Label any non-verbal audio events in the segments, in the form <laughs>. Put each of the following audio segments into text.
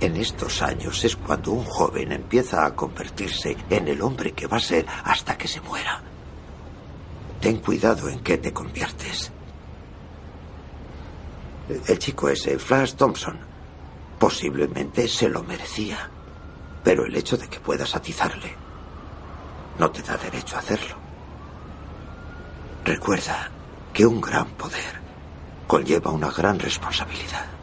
En estos años es cuando un joven empieza a convertirse en el hombre que va a ser hasta que se muera. Ten cuidado en qué te conviertes. El chico ese, Flash Thompson, posiblemente se lo merecía. Pero el hecho de que puedas atizarle no te da derecho a hacerlo. Recuerda que un gran poder conlleva una gran responsabilidad.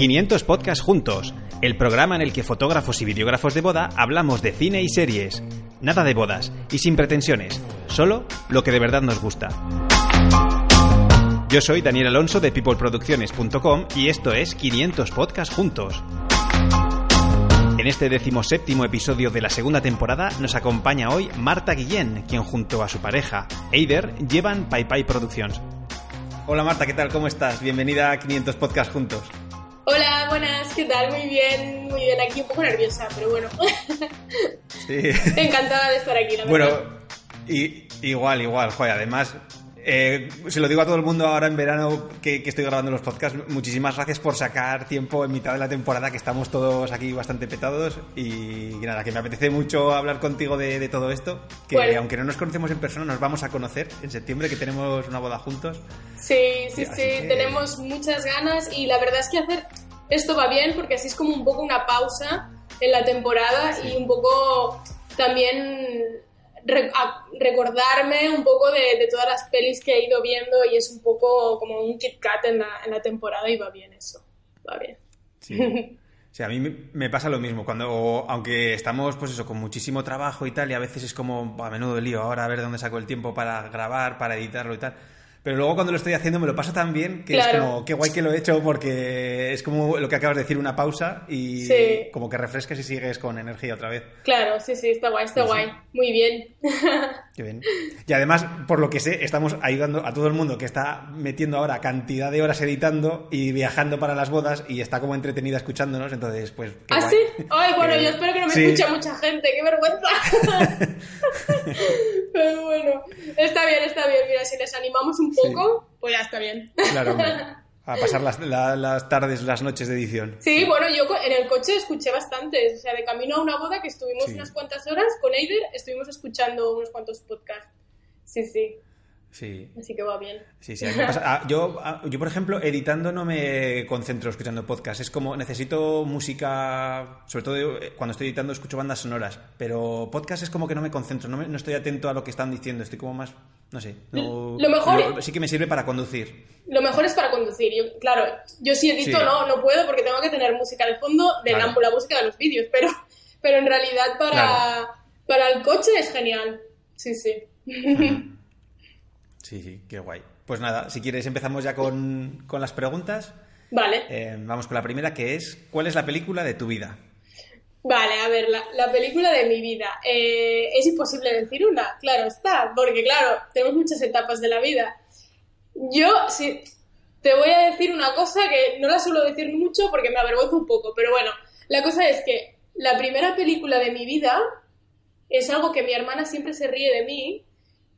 500 Podcasts Juntos, el programa en el que fotógrafos y videógrafos de boda hablamos de cine y series. Nada de bodas y sin pretensiones, solo lo que de verdad nos gusta. Yo soy Daniel Alonso de peopleproducciones.com y esto es 500 Podcasts Juntos. En este decimoséptimo episodio de la segunda temporada nos acompaña hoy Marta Guillén, quien junto a su pareja, Eider, llevan Pai Productions. Hola Marta, ¿qué tal? ¿Cómo estás? Bienvenida a 500 Podcasts Juntos. Hola, buenas, ¿qué tal? Muy bien, muy bien. Aquí un poco nerviosa, pero bueno. Sí. <laughs> Encantada de estar aquí, la bueno, verdad. Bueno, igual, igual, joder, además eh, se lo digo a todo el mundo ahora en verano que, estoy grabando los podcasts. Muchísimas gracias por sacar tiempo en mitad de la temporada, que estamos todos aquí bastante petados. Y, nada, que me apetece mucho hablar contigo de, todo esto. Que aunque no nos conocemos en persona, nos vamos a conocer en septiembre, que tenemos una boda juntos. Sí, sí, sí, tenemos muchas ganas. Y la verdad es que hacer esto va bien, porque así es como un poco una pausa en la temporada y un poco también recordarme un poco de, todas las pelis que he ido viendo y es un poco como un Kit Kat en la, temporada y va bien eso, va bien. Sí. a mí me pasa lo mismo, cuando, aunque estamos, pues eso, con muchísimo trabajo y tal, y a veces es como, a menudo lío, ahora a ver dónde saco el tiempo para grabar, para editarlo y tal. Pero luego cuando lo estoy haciendo me lo paso tan bien que es como, qué guay que lo he hecho porque es como lo que acabas de decir, una pausa y como que refrescas y sigues con energía otra vez. Claro, sí, sí, está guay, está guay. Muy bien. <laughs> Qué bien. Y además, por lo que sé, estamos ayudando a todo el mundo que está metiendo ahora cantidad de horas editando y viajando para las bodas y está como entretenida escuchándonos, entonces pues... Qué ¿Ah, sí? Ay, bueno, yo espero que no me escuche mucha gente, qué vergüenza. <laughs> <laughs> Pero bueno, está bien, está bien. Mira, si les animamos un poco, pues ya está bien. Claro, <laughs> a pasar las, las, tardes, las noches de edición. Sí, bueno, yo en el coche escuché bastante. O sea, de camino a una boda que estuvimos unas cuantas horas con Eider, estuvimos escuchando unos cuantos podcasts. Sí, sí. Sí. Así que va bien. Sí, sí. Ah, yo, yo, por ejemplo, editando no me concentro escuchando podcast. Es como necesito música, sobre todo eh, cuando estoy editando escucho bandas sonoras, pero podcast es como que no me concentro, no, no estoy atento a lo que están diciendo, estoy como más, no sé. lo mejor sí que me sirve para conducir. Lo mejor es para conducir. Yo, claro, yo si edito no, no puedo porque tengo que tener música de fondo de la, música de los vídeos, pero, pero en realidad para, para el coche es genial. Sí, sí. Sí, sí, qué guay. Pues nada, si quieres empezamos ya con, las preguntas. Vale. Eh, vamos con la primera, que es, ¿cuál es la película de tu vida? Vale, a ver, la, película de mi vida. Eh, es imposible decir una, claro está, porque claro, tenemos muchas etapas de la vida. Yo, sí, te voy a decir una cosa que no la suelo decir mucho porque me avergüenzo un poco, pero bueno, la cosa es que la primera película de mi vida es algo que mi hermana siempre se ríe de mí,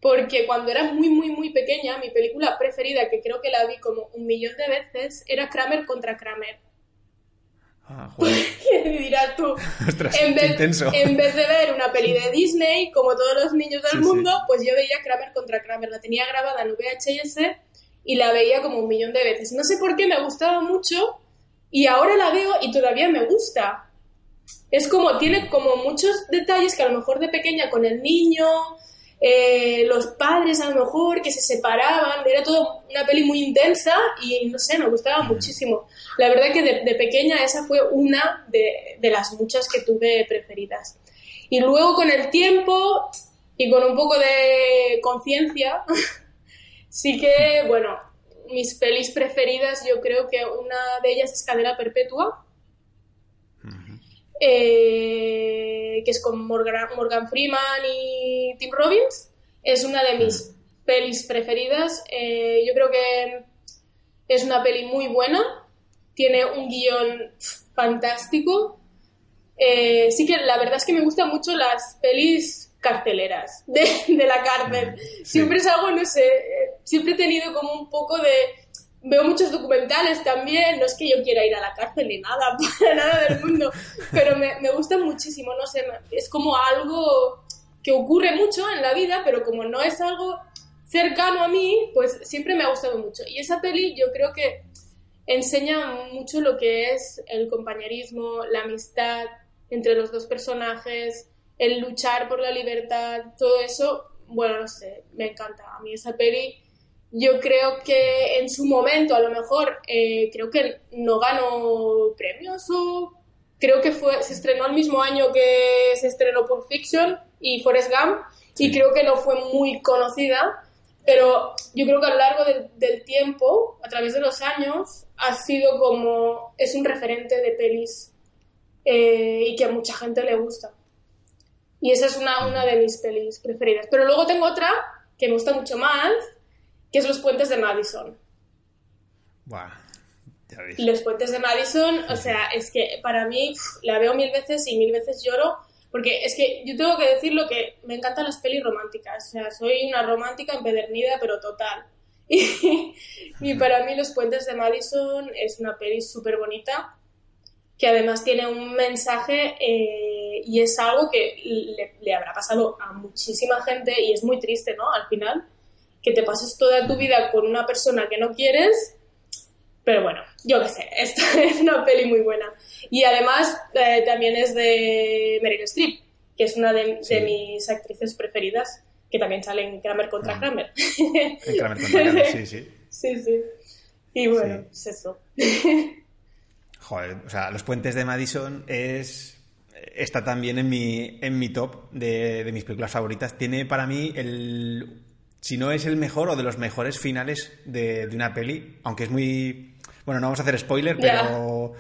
porque cuando era muy, muy, muy pequeña, mi película preferida, que creo que la vi como un millón de veces, era Kramer contra Kramer. Ah, <laughs> joder. dirás tú, <laughs> en, vez, en vez de ver una peli de Disney, como todos los niños del mundo, pues yo veía Kramer contra Kramer. La tenía grabada en VHS y la veía como un millón de veces. No sé por qué me gustaba mucho y ahora la veo y todavía me gusta. Es como, tiene como muchos detalles que a lo mejor de pequeña con el niño, eh, los padres a lo mejor que se separaban, era todo una peli muy intensa y no sé, me gustaba muchísimo. La verdad que de, pequeña esa fue una de, las muchas que tuve preferidas. Y luego con el tiempo y con un poco de conciencia, <laughs> sí que, bueno, mis pelis preferidas, yo creo que una de ellas es Cadena Perpetua, eh, que es con Morgan, Morgan, Freeman y Tim Robbins. Es una de mis pelis preferidas. Eh, yo creo que es una peli muy buena, tiene un guion fantástico. Eh, sí que la verdad es que me gustan mucho las pelis carceleras de, la cárcel. Siempre es algo, no sé, siempre he tenido como un poco de... Veo muchos documentales también, no es que yo quiera ir a la cárcel ni nada, <laughs> para nada del mundo, pero me, me gusta muchísimo, no sé, es como algo que ocurre mucho en la vida, pero como no es algo cercano a mí, pues siempre me ha gustado mucho. Y esa peli yo creo que enseña mucho lo que es el compañerismo, la amistad entre los dos personajes, el luchar por la libertad, todo eso, bueno, no sé, me encanta. A mí esa peli, yo creo que en su momento, a lo mejor, eh, creo que no ganó premios o creo que fue, se estrenó el mismo año que se estrenó Pulp Fiction y Forrest Gump, y creo que no fue muy conocida, pero yo creo que a lo largo del, tiempo, a través de los años, ha sido como, es un referente de pelis eh, y que a mucha gente le gusta. Y esa es una, una de mis pelis preferidas. Pero luego tengo otra que me gusta mucho más, que es Los Puentes de Madison. Ya Los Puentes de Madison, o sea, es que para mí la veo mil veces y mil veces lloro porque es que yo tengo que decir lo que me encantan las pelis románticas. O sea, soy una romántica empedernida, pero total. <laughs> Y, para mí Los Puentes de Madison es una peli súper bonita, que además tiene un mensaje eh, y es algo que le, le, habrá pasado a muchísima gente y es muy triste, ¿no? Al final, que te pases toda tu vida con una persona que no quieres pero bueno, yo qué sé, esta <laughs> es una peli muy buena. Y además eh, también es de Meryl Streep, que es una de, mis actrices preferidas, que también sale en Kramer contra Kramer. En Kramer contra Kramer, sí, sí. <laughs> Sí, sí. Y bueno, es eso. <laughs> Joder, o sea, Los Puentes de Madison es está también en mi, en mi top de, de mis películas favoritas. Tiene para mí el si no es el mejor o de los mejores finales de, de, una peli, aunque es muy bueno, no vamos a hacer spoiler, pero,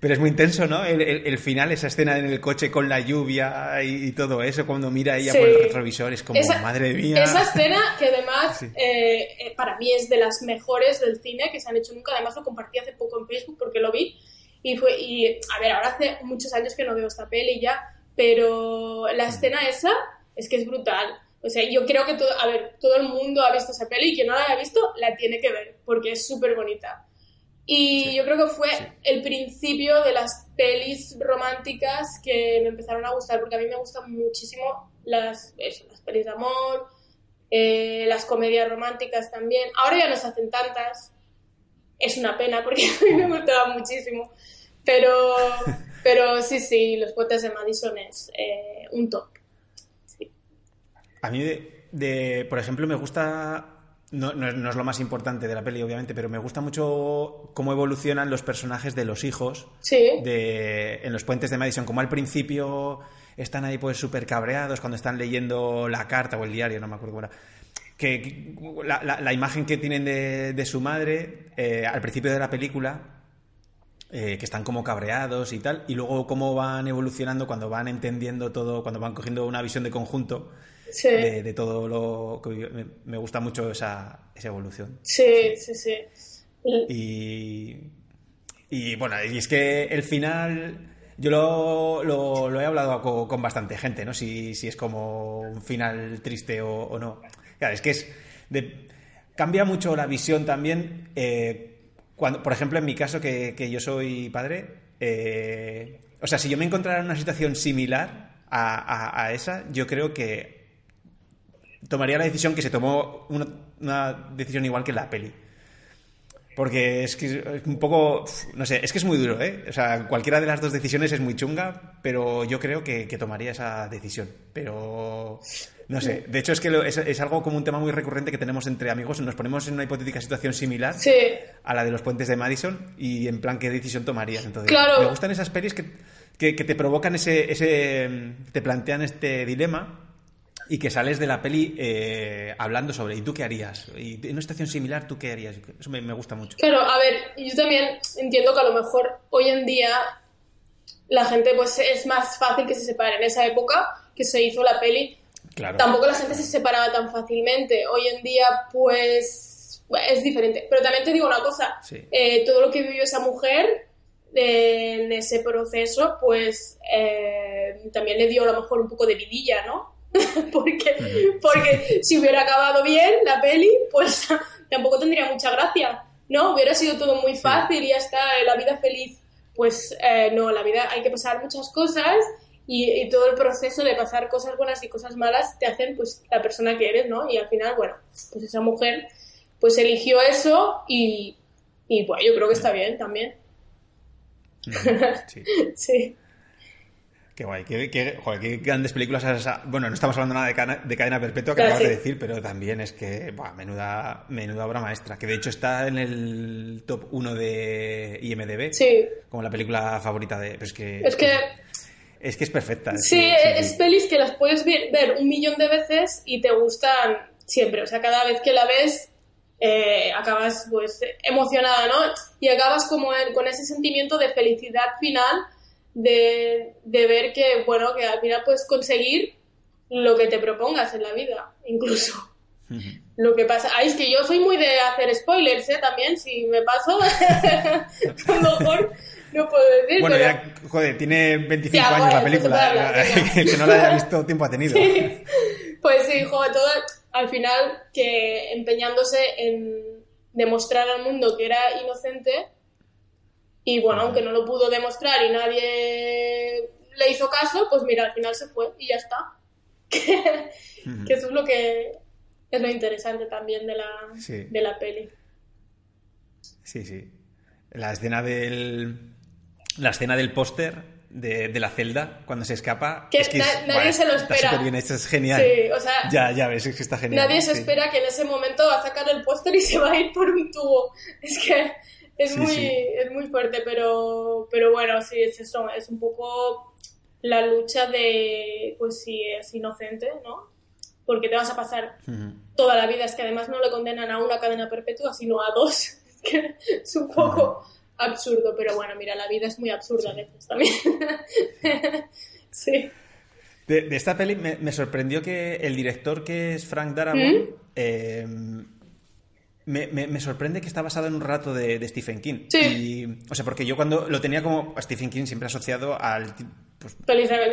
pero es muy intenso, ¿no? El, final, esa escena en el coche con la lluvia y, todo eso, cuando mira ella por el retrovisor, es como, madre mía. Esa escena, que además <laughs> eh, eh, para mí es de las mejores del cine que se han hecho nunca, además lo compartí hace poco en Facebook porque lo vi. Y fue, y a ver, ahora hace muchos años que no veo esta peli ya, pero la escena esa es que es brutal. O sea, yo creo que todo, a ver, todo el mundo ha visto esa peli y quien no la haya visto la tiene que ver porque es súper bonita. Y yo creo que fue el principio de las pelis románticas que me empezaron a gustar, porque a mí me gustan muchísimo las, las pelis de amor, eh, las comedias románticas también. Ahora ya no se hacen tantas. Es una pena porque <laughs> a mí me gustaba muchísimo. Pero, <laughs> pero sí, sí, Los Puentes de Madison es eh, un top. A mí, de, por ejemplo, me gusta no, no, es lo más importante de la peli, obviamente, pero me gusta mucho cómo evolucionan los personajes de los hijos de, en los puentes de Madison. Como al principio están ahí pues súper cabreados cuando están leyendo la carta o el diario, no me acuerdo era. Que, la, imagen que tienen de, su madre eh, al principio de la película, eh, que están como cabreados y tal, y luego cómo van evolucionando cuando van entendiendo todo, cuando van cogiendo una visión de conjunto de, todo lo que me, gusta mucho esa, esa evolución. Sí, sí, sí. Y, y bueno, y es que el final yo lo, lo, he hablado con, bastante gente, ¿no? Si, si, es como un final triste o, no. Claro, es que es de, cambia mucho la visión también. Eh, cuando, por ejemplo, en mi caso, que, que yo soy padre, eh, o sea, si yo me encontrara en una situación similar a, a esa, yo creo que tomaría la decisión que se tomó una, decisión igual que la peli. Porque es que es un poco. No sé, es que es muy duro, ¿eh? O sea, cualquiera de las dos decisiones es muy chunga, pero yo creo que, tomaría esa decisión. Pero. No sé. De hecho, es que es, algo como un tema muy recurrente que tenemos entre amigos. Nos ponemos en una hipotética situación similar a la de los puentes de Madison y, en plan, ¿qué decisión tomarías? Entonces, me gustan esas pelis que, que, te provocan ese, ese. te plantean este dilema y que sales de la peli eh, hablando sobre ¿y tú qué harías? Y en una situación similar, ¿tú qué harías? Eso me, me gusta mucho. Claro, a ver, yo también entiendo que a lo mejor hoy en día la gente pues es más fácil que se separe. En esa época que se hizo la peli, Claro. tampoco la gente se separaba tan fácilmente. Hoy en día pues es diferente. Pero también te digo una cosa, Sí. eh, todo lo que vivió esa mujer eh, en ese proceso pues eh, también le dio a lo mejor un poco de vidilla, ¿no? <laughs> porque, porque si hubiera acabado bien la peli, pues <laughs> tampoco tendría mucha gracia, ¿no? Hubiera sido todo muy fácil y ya está, eh, la vida feliz. Pues eh, no, la vida hay que pasar muchas cosas y, y todo el proceso de pasar cosas buenas y cosas malas te hacen pues la persona que eres, ¿no? Y al final, bueno, pues esa mujer pues eligió eso y, y pues yo creo que está bien también. Sí. <laughs> Sí. Qué guay, qué, qué- joder, qué grandes películas. has- Bueno, no estamos hablando nada de, cana- de cadena perpetua que Claro, acabas de sí. decir, pero también es que, buah, menuda, menuda obra maestra. Que de hecho está en el top 1 de IMDb, Sí. como la película favorita de. es que. Es que Es que es perfecta. Sí, es pelis que las puedes ver, ver un millón de veces y te gustan siempre. O sea, cada vez que la ves eh, acabas pues emocionada, ¿no? Y acabas como en- con ese sentimiento de felicidad final de, de ver que, bueno, que al final puedes conseguir lo que te propongas en la vida, incluso. Lo que pasa, ay, es que yo soy muy de hacer spoilers, ¿eh? También, si me paso, <laughs> a lo mejor no puedo decir, Bueno, pero... ya, joder, tiene 25 Ya, años bueno, la película. hablar. <laughs> El que no la haya visto tiempo ha tenido. Pues sí, joder, todo al final que empeñándose en demostrar al mundo que era inocente y bueno, aunque no lo pudo demostrar y nadie le hizo caso, pues mira, al final se fue y ya está. <laughs> que, que eso es lo que es lo interesante también de la, Sí. de la peli. Sí, sí. La escena del. La escena del póster de, de la celda cuando se escapa. Que es que na- es- nadie se lo Está espera. súper bien hecho, es genial. Sí, o sea, Ya, ya ves, es que está genial. Nadie se sí. espera que en ese momento va a sacar el póster y se va a ir por un tubo. Es que es, Sí, muy, sí. es muy fuerte, pero, pero bueno, sí, es eso. Es un poco la lucha de, pues si es inocente, ¿no? Porque te vas a pasar toda la vida. Es que además no le condenan a una cadena perpetua, sino a dos. <laughs> Es que es un poco absurdo, pero bueno, mira, la vida es muy absurda a veces también. <laughs> sí. De, de esta peli me, me sorprendió que el director que es Frank Darabont ¿Mm? eh, me, me- me sorprende que está basado en un relato de, de Stephen King. Sí. Y, o sea, porque yo cuando lo tenía como a Stephen King siempre asociado al pues,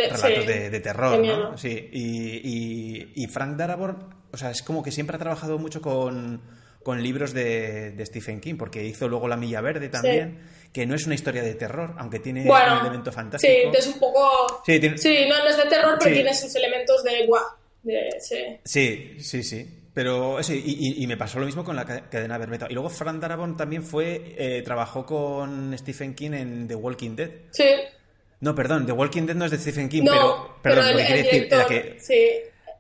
relatos sí. de, de terror, ¿no? Sí, y, y- y Frank Darabont, o sea, es como que siempre ha trabajado mucho con, con libros de, de Stephen King, porque hizo luego La Milla Verde también, que no es una historia de terror, aunque tiene Bueno, un elemento fantástico. Sí, es un poco. Sí, tiene- Sí, no, no es de terror, pero tiene sus elementos de guau. De, sí. Sí, sí, sí. Pero eso, y, y- y me pasó lo mismo con la ca- cadena perpetua. Y luego Darabont también fue, eh, trabajó con Stephen King en The Walking Dead. Sí. No, perdón, The Walking Dead no es de Stephen King, no, pero, pero el, lo que quería decir era que sí.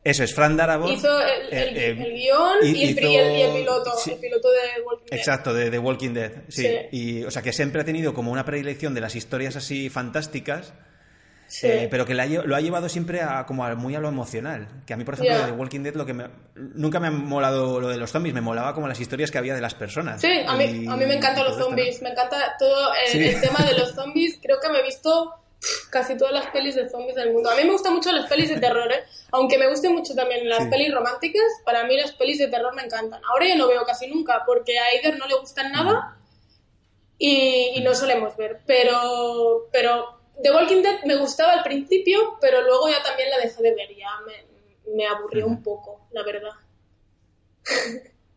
eso es Frank Darabont. Hizo el, el, eh, eh, el guion y, el, hizo- y piloto. sí. El piloto de Walking Dead. Exacto, de The Walking Dead. Sí. Sí. Y, o sea, que siempre ha tenido como una predilección de las historias así fantásticas, Sí. eh, pero que la lo ha llevado siempre a, como a- muy a lo emocional. Que a mí, por ejemplo, de Walking Dead lo que me, nunca me ha molado lo de los zombies, me molaba como las historias que había de las personas. Sí, a mí, Y- a mí me encantan los todo esto, ¿no? zombies, me encanta todo el, Sí. el tema de los zombies. Creo que me he visto casi todas las pelis de zombies del mundo. A mí me gustan mucho las pelis de terror, ¿eh? aunque me gusten mucho también las Sí. pelis románticas. Para mí las pelis de terror me encantan. Ahora yo no veo casi nunca porque a Aider no le gustan nada y, y no solemos ver. Pero, pero The Walking Dead me gustaba al principio, pero luego ya también la dejé de ver. Ya me, me aburrió un poco, la verdad.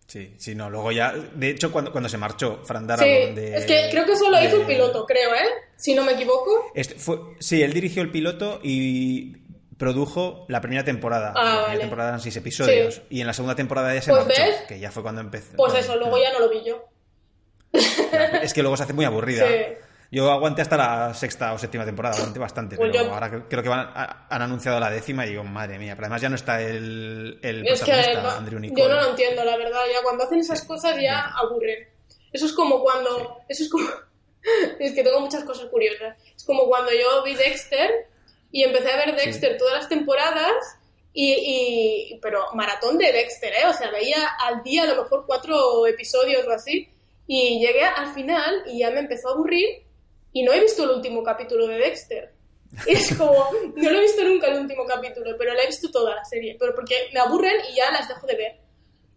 Sí, sí, no, luego ya. De hecho, cuando, cuando se marchó Fran Sí, de. es que creo que solo hizo el de- piloto, creo, ¿eh? Si no me equivoco. Este fue, sí, él dirigió el piloto y produjo la primera temporada. Ah, la primera temporada eran seis episodios. Sí. Y en la segunda temporada ya se Pues marchó, ves. que ya fue cuando empezó. Pues eso, luego ya no lo vi yo. Es que luego se hace muy aburrida. <laughs> Sí. Yo aguanté hasta la sexta o séptima temporada, aguanté bastante. Pues pero yo- ahora creo que van, a- han anunciado la décima y digo, madre mía. Pero además ya no está el, el Es protagonista, Andrew Nicole. yo no lo entiendo, la verdad. Ya cuando hacen esas cosas ya aburren. Eso es como cuando. Eso es como. <laughs> es que tengo muchas cosas curiosas. Es como cuando yo vi Dexter y empecé a ver Dexter todas las temporadas Y, y, pero maratón de Dexter, ¿eh? O sea, veía al día a lo mejor cuatro episodios o así. Y llegué al final y ya me empezó a aburrir y no he visto el último capítulo de Dexter. Es <laughs> como, no lo he visto nunca el último capítulo, pero la he visto toda la serie. Pero porque me aburren y ya las dejo de ver.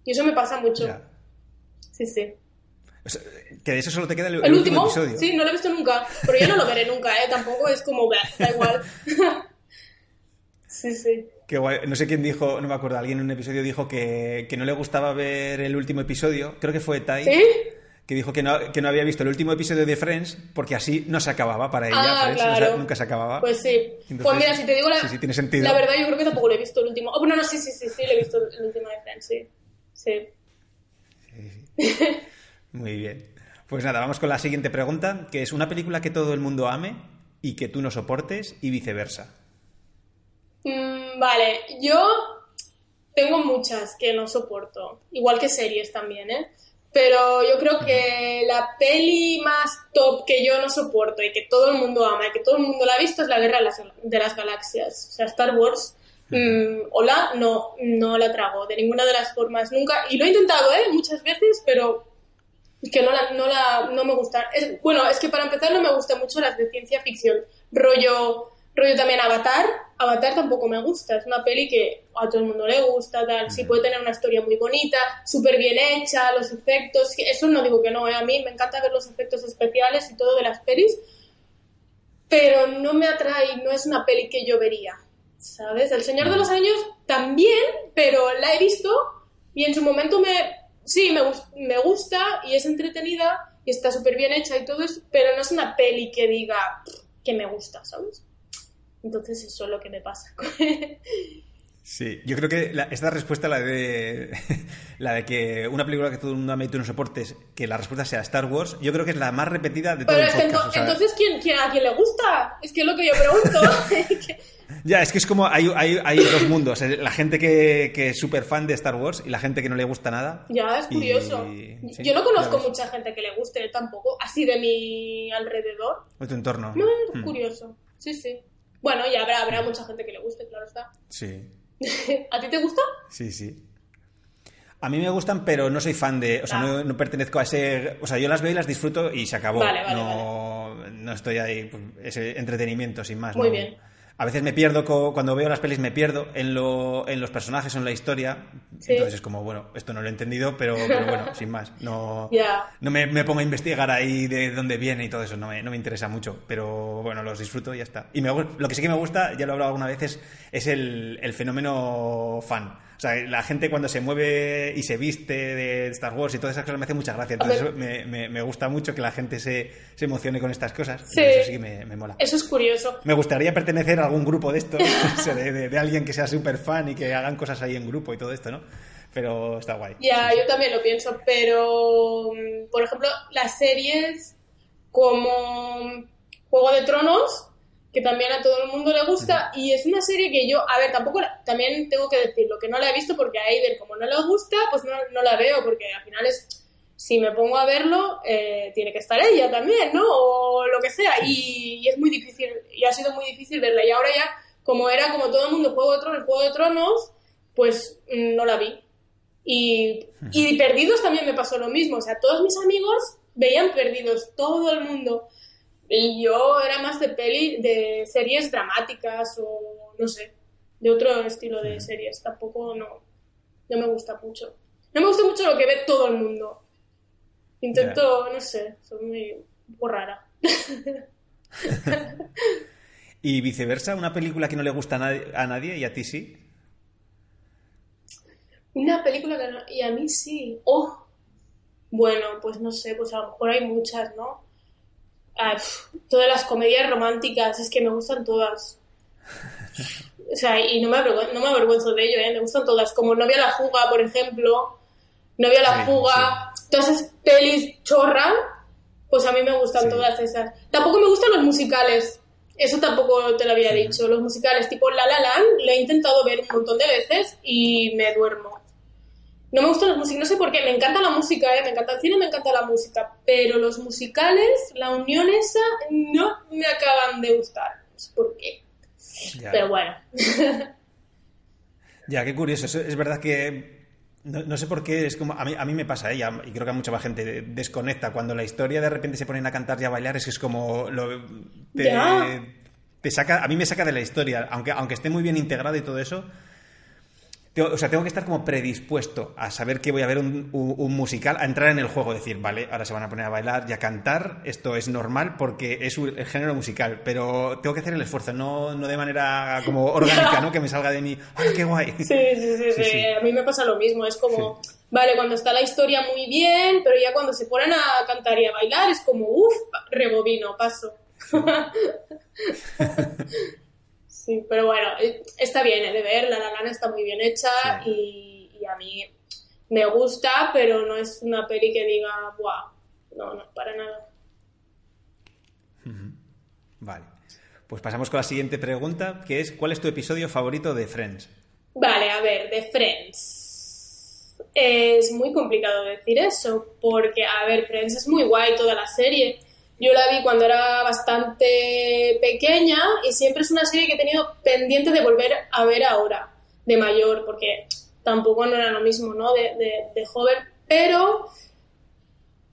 Y eso me pasa mucho. Ya. Sí, sí. O sea, que de eso solo te queda el, ¿El, el último? episodio. Sí, no lo he visto nunca. Pero yo no lo veré nunca, ¿eh? Tampoco es como, "Bah, da igual. <laughs> sí, sí. Qué guay. No sé quién dijo, no me acuerdo, alguien en un episodio dijo que, que no le gustaba ver el último episodio. Creo que fue Tai. ¿Sí? Que dijo que no, que no había visto el último episodio de Friends porque así no se acababa para ella. Ah, Friends, claro. nunca se acababa. Pues sí. Entonces, pues mira, si te digo la, sí, sí, tiene sentido. la verdad, yo creo que tampoco lo he visto el último. Oh, bueno, no, sí, sí, sí, sí, lo he visto el último de Friends, sí. Sí. Muy bien. Pues nada, vamos con la siguiente pregunta, que es una película que todo el mundo ame y que tú no soportes y viceversa. Mm, vale, yo tengo muchas que no soporto, igual que series también, ¿eh? Pero yo creo que la peli más top que yo no soporto y que todo el mundo ama y que todo el mundo la ha visto es La Guerra de las, Galaxias. O sea, Star Wars, mm, hola, no, no la trago de ninguna de las formas, nunca. Y lo he intentado, ¿eh? Muchas veces, pero que no, la, no, la, no me gusta. Es, bueno, es que para empezar no me gustan mucho las de ciencia ficción. Rollo, rollo también Avatar. Avatar tampoco me gusta. Es una peli que a todo el mundo le gusta, tal. Sí puede tener una historia muy bonita, súper bien hecha, los efectos. Eso no digo que no, ¿eh? A mí me encanta ver los efectos especiales y todo de las pelis. Pero no me atrae, no es una peli que yo vería. ¿Sabes? El Señor de los Años también, pero la he visto y en su momento me sí, me, me gusta y es entretenida y está súper bien hecha y todo eso, pero no es una peli que diga que me gusta, ¿sabes? Entonces eso es lo que me pasa. Sí, yo creo que la- esta respuesta, la de <laughs> la de que una película que todo el mundo ame y tú no soportes, que la respuesta sea Star Wars, yo creo que es la más repetida de todo pero el podcast. ento- o sea, entonces, ¿quién, quién, ¿a quién le gusta? Es que es lo que yo pregunto. <laughs> <laughs> Ya, es que es como hay, hay, hay dos mundos, eh, la gente que, que es súper fan de Star Wars y la gente que no le gusta nada. ya, es Y- curioso. sí, yo no conozco mucha gente que le guste tampoco, así de mi alrededor. De tu entorno. No, es Mm, curioso. Sí, sí. Bueno, y habrá, habrá mucha gente que le guste, claro está. Sí, <laughs> ¿A ti te gusta? sí, sí. A mí me gustan, pero no soy fan de. O sea, Ah. no, no pertenezco a ese. O sea, yo las veo y las disfruto y se acabó. Vale, vale, no, no estoy ahí. pues, ese entretenimiento sin más. Muy ¿no? bien. A veces me pierdo, cuando veo las pelis me pierdo en, lo, en los personajes o en la historia. Sí. Entonces es como, bueno, esto no lo he entendido, pero, pero bueno, <laughs> sin más. No, me, me pongo a investigar ahí de dónde viene y todo eso, no me, no me interesa mucho. Pero bueno, los disfruto y ya está. Y me, lo que sí que me gusta, ya lo he hablado alguna vez, es, es el, el fenómeno fan. O sea, la gente cuando se mueve y se viste de Star Wars y todas esas cosas me hace mucha gracia. Entonces me, me- me gusta mucho que la gente se, se emocione con estas cosas. Sí. Eso sí que me, me mola. Eso es curioso. Me gustaría pertenecer a algún grupo de estos, <laughs> de, de- de alguien que sea súper fan y que hagan cosas ahí en grupo y todo esto, ¿no? Pero está guay. Ya, sí. yo también lo pienso, pero mm, por ejemplo, las series como Juego de Tronos, que también a todo el mundo le gusta, y es una serie que yo, a ver, tampoco, la- también tengo que decirlo, que no la he visto porque a Aiden, como no le gusta, pues no, no la veo, porque al final es, si me pongo a verlo, eh, tiene que estar ella también, ¿no? O lo que sea, y, y es muy difícil, y ha sido muy difícil verla, y ahora ya, como era como todo el mundo Juego de Tronos, Juego de Tronos, pues mm, no la vi. Y, y Perdidos también me pasó lo mismo. O sea, todos mis amigos veían Perdidos, todo el mundo. Y yo era más de peli, de series dramáticas o no sé, de otro estilo de series. Tampoco no, no me gusta mucho. No me gusta mucho lo que ve todo el mundo. Intento, no sé, soy muy un poco rara. <laughs> <laughs> Y viceversa, una película que no le gusta a nadie, a nadie y a ti sí. Una película que no... Y a mí sí. Oh. Bueno, pues no sé, pues a lo mejor hay muchas, ¿no? Ah, todas las comedias románticas, es que me gustan todas. O sea, y no me, no me avergüenzo de ello, ¿eh? Me gustan todas. Como Novia la fuga, por ejemplo. Novia la Sí, fuga. Todas esas pelis chorra, pues a mí me gustan Sí. todas esas. Tampoco me gustan los musicales. Eso tampoco te lo había dicho. Los musicales tipo La La Land, lo he intentado ver un montón de veces y me duermo. No me gustan los musicales, no sé por qué, me encanta la música, ¿eh? me encanta el cine, me encanta la música, pero los musicales, la unión esa, no me acaban de gustar. No sé por qué. Ya. Pero bueno. <laughs> Ya, qué curioso. Es, verdad que no, sé por qué, es como a mí, a mí me pasa, ¿eh? y creo que a mucha más gente desconecta. Cuando la historia de repente se ponen a cantar y a bailar, es que es como... Lo, te, saca, a mí me saca de la historia, aunque, aunque esté muy bien integrado y todo eso, o sea, tengo que estar como predispuesto a saber que voy a ver un, musical, a entrar en el juego, decir, vale, ahora se van a poner a bailar y a cantar, esto es normal porque es el género musical, pero tengo que hacer el esfuerzo, no, no de manera como <laughs> orgánica, ¿no? Que me salga de mí, ¡ay, qué guay! Sí, sí, sí, a mí me pasa lo mismo, es como, vale, cuando está la historia muy bien, pero ya cuando se ponen a cantar y a bailar es como, uff, rebobino, paso. <laughs> Sí, pero bueno, eh, está bien ¿eh? de ver, La La está muy bien hecha y, a mí me gusta, pero no es una peli que diga, ¡buah! No, no, para nada. Vale. Pues pasamos con la siguiente pregunta, que es ¿cuál es tu episodio favorito de Friends? Vale, a ver, de Friends. Es muy complicado decir eso, porque, a ver, Friends es muy guay toda la serie, yo la vi cuando era bastante pequeña y siempre es una serie que he tenido pendiente de volver a ver ahora, de mayor, porque tampoco no era lo mismo, ¿no? De, de, joven, pero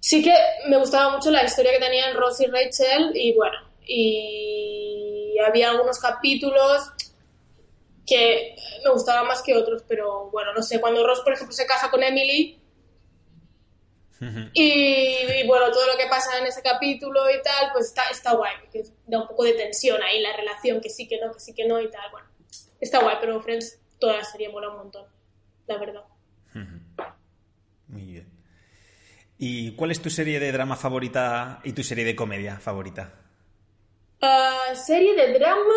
sí que me gustaba mucho la historia que tenían Ross y Rachel y bueno, y había algunos capítulos que me gustaban más que otros, pero bueno, no sé, cuando Ross, por ejemplo, se casa con Emily, y, bueno, todo lo que pasa en ese capítulo y tal, pues está, está guay, da un poco de tensión ahí la relación, que sí, que no, que sí, que no y tal. Bueno, está guay, pero Friends toda la serie mola un montón, la verdad. Muy bien. ¿Y cuál es tu serie de drama favorita y tu serie de comedia favorita? Ah, serie de drama.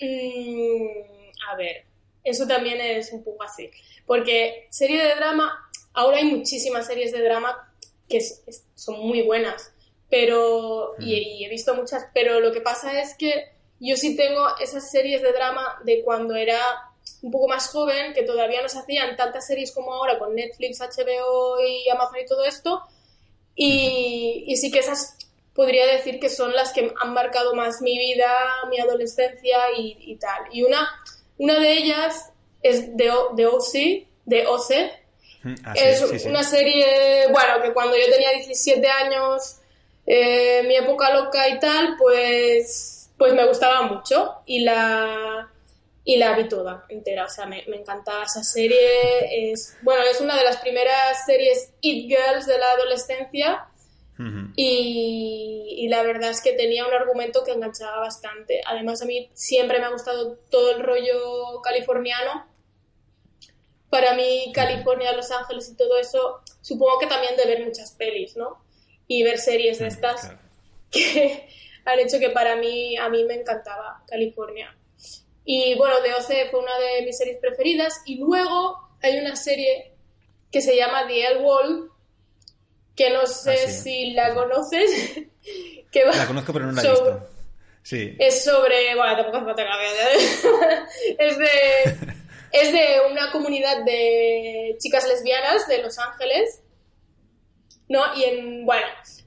Mm, a ver, eso también es un poco así. Porque serie de drama, ahora hay muchísimas series de drama que son muy buenas, pero, y, he visto muchas, pero lo que pasa es que yo sí tengo esas series de drama de cuando era un poco más joven, que todavía no se hacían tantas series como ahora con Netflix, HBO y Amazon y todo esto, y, y sí que esas podría decir que son las que han marcado más mi vida, mi adolescencia y, tal. Y una, una de ellas es de, de OC, de OC, Ah, es una serie, bueno, que cuando yo tenía 17 años, eh, mi época loca y tal, pues, pues me gustaba mucho y la, y la vi toda entera. O sea, me, me encantaba esa serie. Es, bueno, es una de las primeras series It Girls de la adolescencia. y, y, la verdad es que tenía un argumento que enganchaba bastante. Además, a mí siempre me ha gustado todo el rollo californiano para mí California, Los Ángeles y todo eso, supongo que también de ver muchas pelis, ¿no? Y ver series de estas <laughs> que han hecho que para mí, a mí me encantaba California. Y bueno, The OC fue una de mis series preferidas. Y luego hay una serie que se llama The L Wall, que no sé ah, si la conoces. <laughs> que la conozco, pero no la he visto. Sí. Es sobre. Bueno, tampoco la veas. <laughs> es de. Es de una comunidad de chicas lesbianas de Los Ángeles, ¿no? Y en, bueno,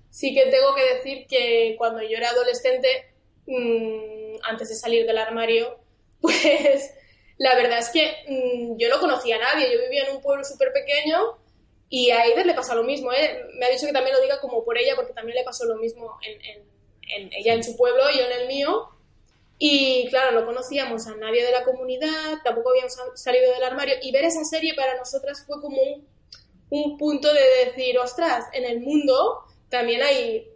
sí que tengo que decir que cuando yo era adolescente, mm, antes de salir del armario, <laughs> pues la verdad es que mm, yo no conocía a nadie, yo vivía en un pueblo súper pequeño y a Aider le pasa lo mismo, ¿eh? Me ha dicho que también lo diga como por ella, porque también le pasó lo mismo en, ella en su pueblo y yo en el mío. Y claro, no conocíamos a nadie de la comunidad, tampoco habíamos salido del armario. Y ver esa serie para nosotras fue como un, punto de decir, ostras, en el mundo también hay,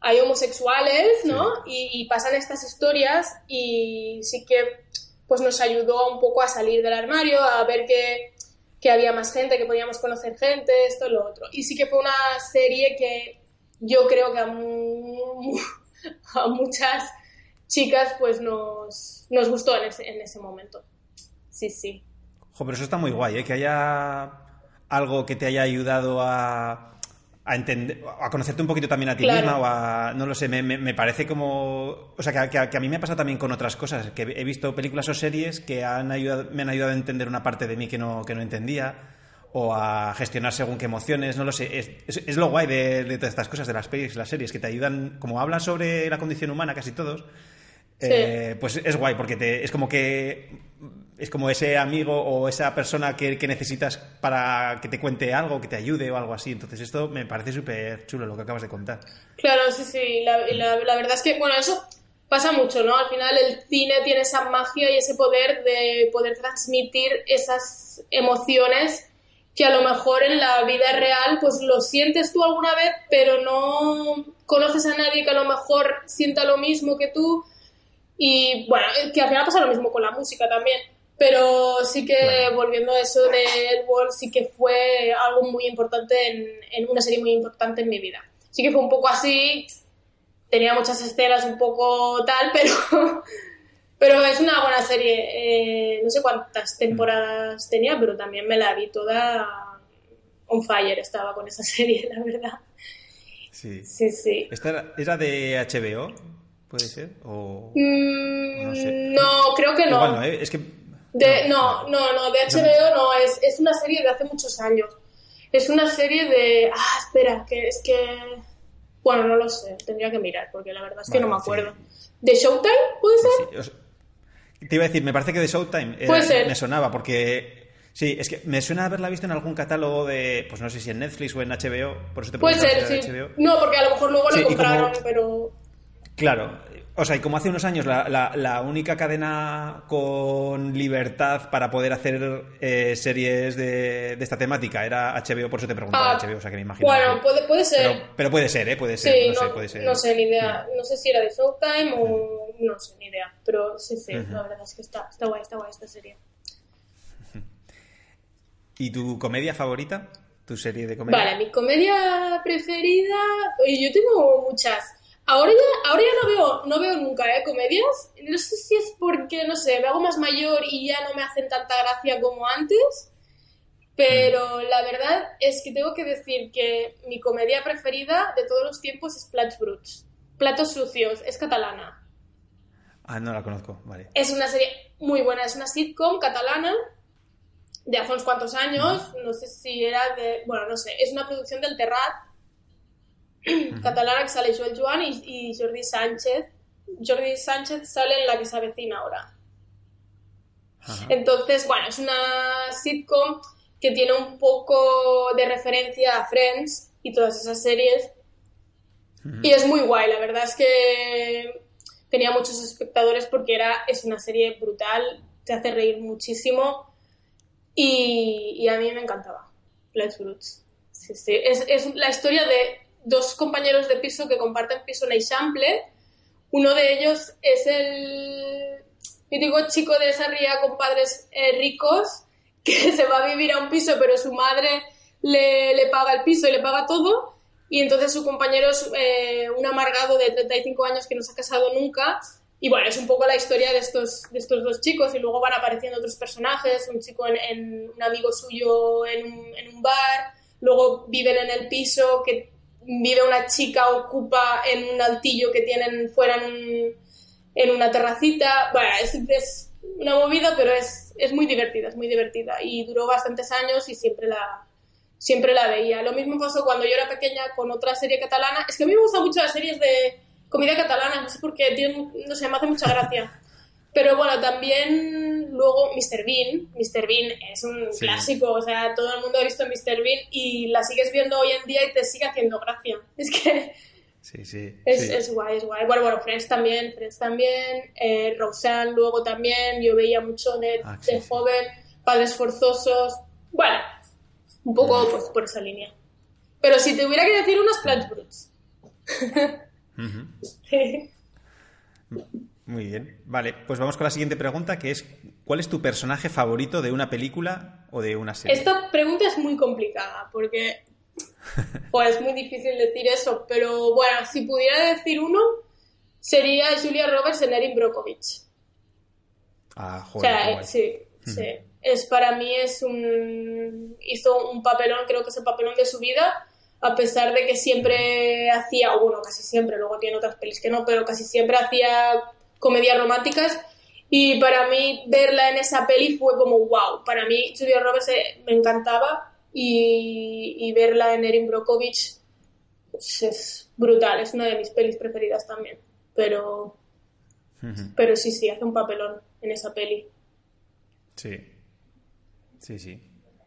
hay homosexuales, ¿no? Y, pasan estas historias y sí que pues nos ayudó un poco a salir del armario, a ver que, que había más gente, que podíamos conocer gente, esto, lo otro. Y sí que fue una serie que yo creo que a, <laughs> a muchas chicas, pues nos, nos gustó en ese, en ese momento. Sí, sí. Pero eso está muy guay, ¿eh? Que haya algo que te haya ayudado a, a entender, a conocerte un poquito también a ti misma o a, no lo sé, me, me, parece como, o sea, que, a mí me ha pasado también con otras cosas, que he visto películas o series que han ayudado, me han ayudado a entender una parte de mí que no, que no entendía o a gestionar según qué emociones, no lo sé, es, es, lo guay de, de, todas estas cosas, de las películas y las series, que te ayudan, como hablan sobre la condición humana casi todos, eh, pues es guay, porque te, es como que es como ese amigo o esa persona que, necesitas para que te cuente algo, que te ayude o algo así. Entonces esto me parece súper chulo lo que acabas de contar. Claro, sí, sí. La, la, verdad es que, bueno, eso pasa mucho, ¿no? Al final el cine tiene esa magia y ese poder de poder transmitir esas emociones que a lo mejor en la vida real pues lo sientes tú alguna vez, pero no conoces a nadie que a lo mejor sienta lo mismo que tú. Y bueno, que al final pasa lo mismo con la música también. Pero sí que volviendo a eso de Edward, sí que fue algo muy importante en, una serie muy importante en mi vida. Sí que fue un poco así, tenía muchas escenas un poco tal, <laughs> pero, pero es una buena serie. Eh, no sé cuántas temporadas tenía, pero también me la vi toda on fire, estaba con esa <laughs> serie, la verdad. Sí. Sí, sí. ¿Esta era de HBO? ¿Puede ser? ¿O, mm, no, creo que no. ¿eh? Es que de, no, no, no, de HBO no, es, es una serie de hace muchos años. Es una serie de... Ah, espera, que es que... Bueno, no lo sé, tendría que mirar, porque la verdad es que no me acuerdo. ¿De Showtime? ¿Puede ser? te iba a decir, me parece que de Showtime eh, me sonaba, porque... Sí, es que me suena haberla visto en algún catálogo de, pues no sé si en Netflix o en HBO, por eso te Puede ser, sí. No, porque a lo mejor luego lo compraron, pero... Claro, o sea, y como hace unos años la, la, única cadena con libertad para poder hacer eh, series de, de, esta temática era HBO, por eso te preguntaba HBO, ah, o sea que me imagino. Bueno, puede, puede ser. Pero, puede ser, ¿eh? Puede ser, sí, no, no, sé, puede ser. No sé, ni idea. No sé si era de Showtime o. No sé, ni idea. Pero sí, sí, la verdad es que está, está guay, está guay esta serie. <laughs> ¿Y tu comedia favorita? ¿Tu serie de comedia? Vale, mi comedia preferida. Oye, yo tengo muchas. Ahora ya, ahora ya no veo, no veo nunca ¿eh? comedias. No sé si es porque, no sé, me hago más mayor y ya no me hacen tanta gracia como antes. Pero mm. la verdad es que tengo que decir que mi comedia preferida de todos los tiempos es Plats Bruts. Platos sucios, es catalana. Ah, no la conozco, vale. Es una serie muy buena, es una sitcom catalana de hace unos cuantos años, no sé si era de, bueno, no sé, es una producción del Terrat catalana que sale Joel Joan y, Jordi Sánchez. Jordi Sánchez sale en la que se avecina ahora. Entonces, bueno, es una sitcom que tiene un poco de referencia a Friends y todas esas series. Y es muy guay, la verdad es que tenía muchos espectadores porque era, es una serie brutal, te hace reír muchísimo y, a mí me encantaba. Let's Roots. Es, es la historia de dos compañeros de piso que comparten piso en Eixample. Uno de ellos es el mítico chico de esa ría con padres eh, ricos <laughs> que se va a vivir a un piso, pero su madre le, le, paga el piso y le paga todo. Y entonces su compañero es eh, un amargado de 35 años que no se ha casado nunca. Y bueno, es un poco la historia de estos, de estos dos chicos y luego van apareciendo otros personajes, un chico en, un amigo suyo en un, en un bar, luego viven en el piso que vive una chica ocupa en un altillo que tienen fuera en, en una terracita. Bueno, es, es, una movida, pero es, es muy divertida, es muy divertida. Y duró bastantes años y siempre la, siempre la veía. Lo mismo pasó cuando yo era pequeña con otra serie catalana. Es que a mí me gustan mucho las series de comida catalana, no sé por qué, no sé, me hace mucha gracia. Pero bueno, también luego Mr. Bean. Mr. Bean es un clásico, o sea, todo el mundo ha visto Mr. Bean y la sigues viendo hoy en día y te sigue haciendo gracia. <laughs> Es que. Sí, sí. Es, es guay, es guay. Bueno, bueno, Friends también, Friends también. Eh, Roseanne luego también. Yo veía mucho de, ah, de joven. Padres forzosos. Bueno, un poco pues, por esa línea. Pero si te hubiera que decir unos Plant Brutes. <laughs> Muy bien. Vale, pues vamos con la siguiente pregunta, que es ¿cuál es tu personaje favorito de una película o de una serie? Esta pregunta es muy complicada porque <laughs> pues es muy difícil decir eso, pero bueno, si pudiera decir uno sería Julia Roberts en Erin Brockovich. Ah, joder. O sea, sí, sí. Es para mí es un hizo un papelón, creo que es el papelón de su vida a pesar de que siempre hacía, bueno, casi siempre, luego tiene otras pelis que no, pero casi siempre hacía comedias románticas y para mí verla en esa peli fue como wow. Para mí Julia Roberts eh, me encantaba y, verla en Erin Brockovich pues, es brutal, es una de mis pelis preferidas también. Pero, pero sí, sí, hace un papelón en esa peli. Sí. Sí, sí.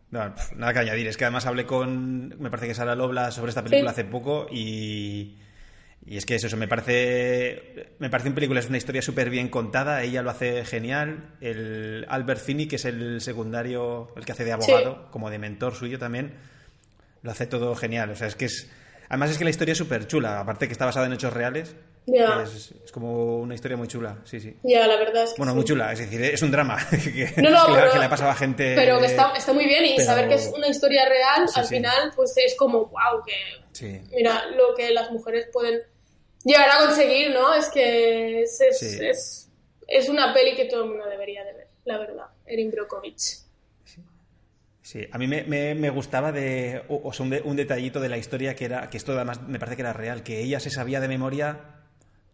nada que añadir. Es que además hablé con. Me parece que Sara Lobla sobre esta película hace poco y. Y es que eso, eso me parece. Me parece una película, es una historia súper bien contada. Ella lo hace genial. El Albert Finney, que es el secundario, el que hace de abogado, como de mentor suyo también, lo hace todo genial. O sea, es que es. Además es que la historia es súper chula, aparte que está basada en hechos reales. Es, como una historia muy chula, sí, sí. Ya, la verdad es que Bueno, muy chula, es decir, es un drama <laughs> que, no, no, que, que le ha pasado a gente... Pero que está, está muy bien y saber que es una historia real, al final, pues es como, wow, que... Mira, lo que las mujeres pueden llegar a conseguir, ¿no? Es que es, es, es, una peli que todo el mundo debería de ver, la verdad, Erin Brockovich. Sí, a mí me, me, gustaba de, o, sea, un, detallito de la historia que era, que esto además me parece que era real, que ella se sabía de memoria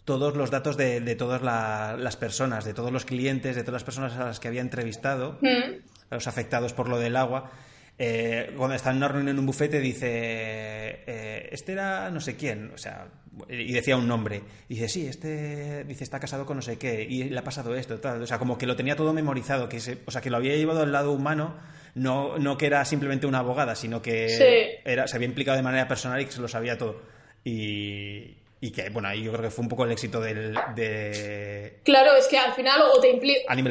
todos los datos de, de todas las personas, de todos los clientes, de todas las personas a las que había entrevistado, mm. a los afectados por lo del agua. Eh, cuando está en una reunión en un bufete dice, eh, este era no sé quién, o sea, y decía un nombre. Y dice, sí, este dice, está casado con no sé qué, y le ha pasado esto, tal. O sea, como que lo tenía todo memorizado, que o sea, que lo había llevado al lado humano no, no que era simplemente una abogada, sino que era, se había implicado de manera personal y que se lo sabía todo. Y, y que, bueno, ahí yo creo que fue un poco el éxito del... De... Claro, es que al final o te,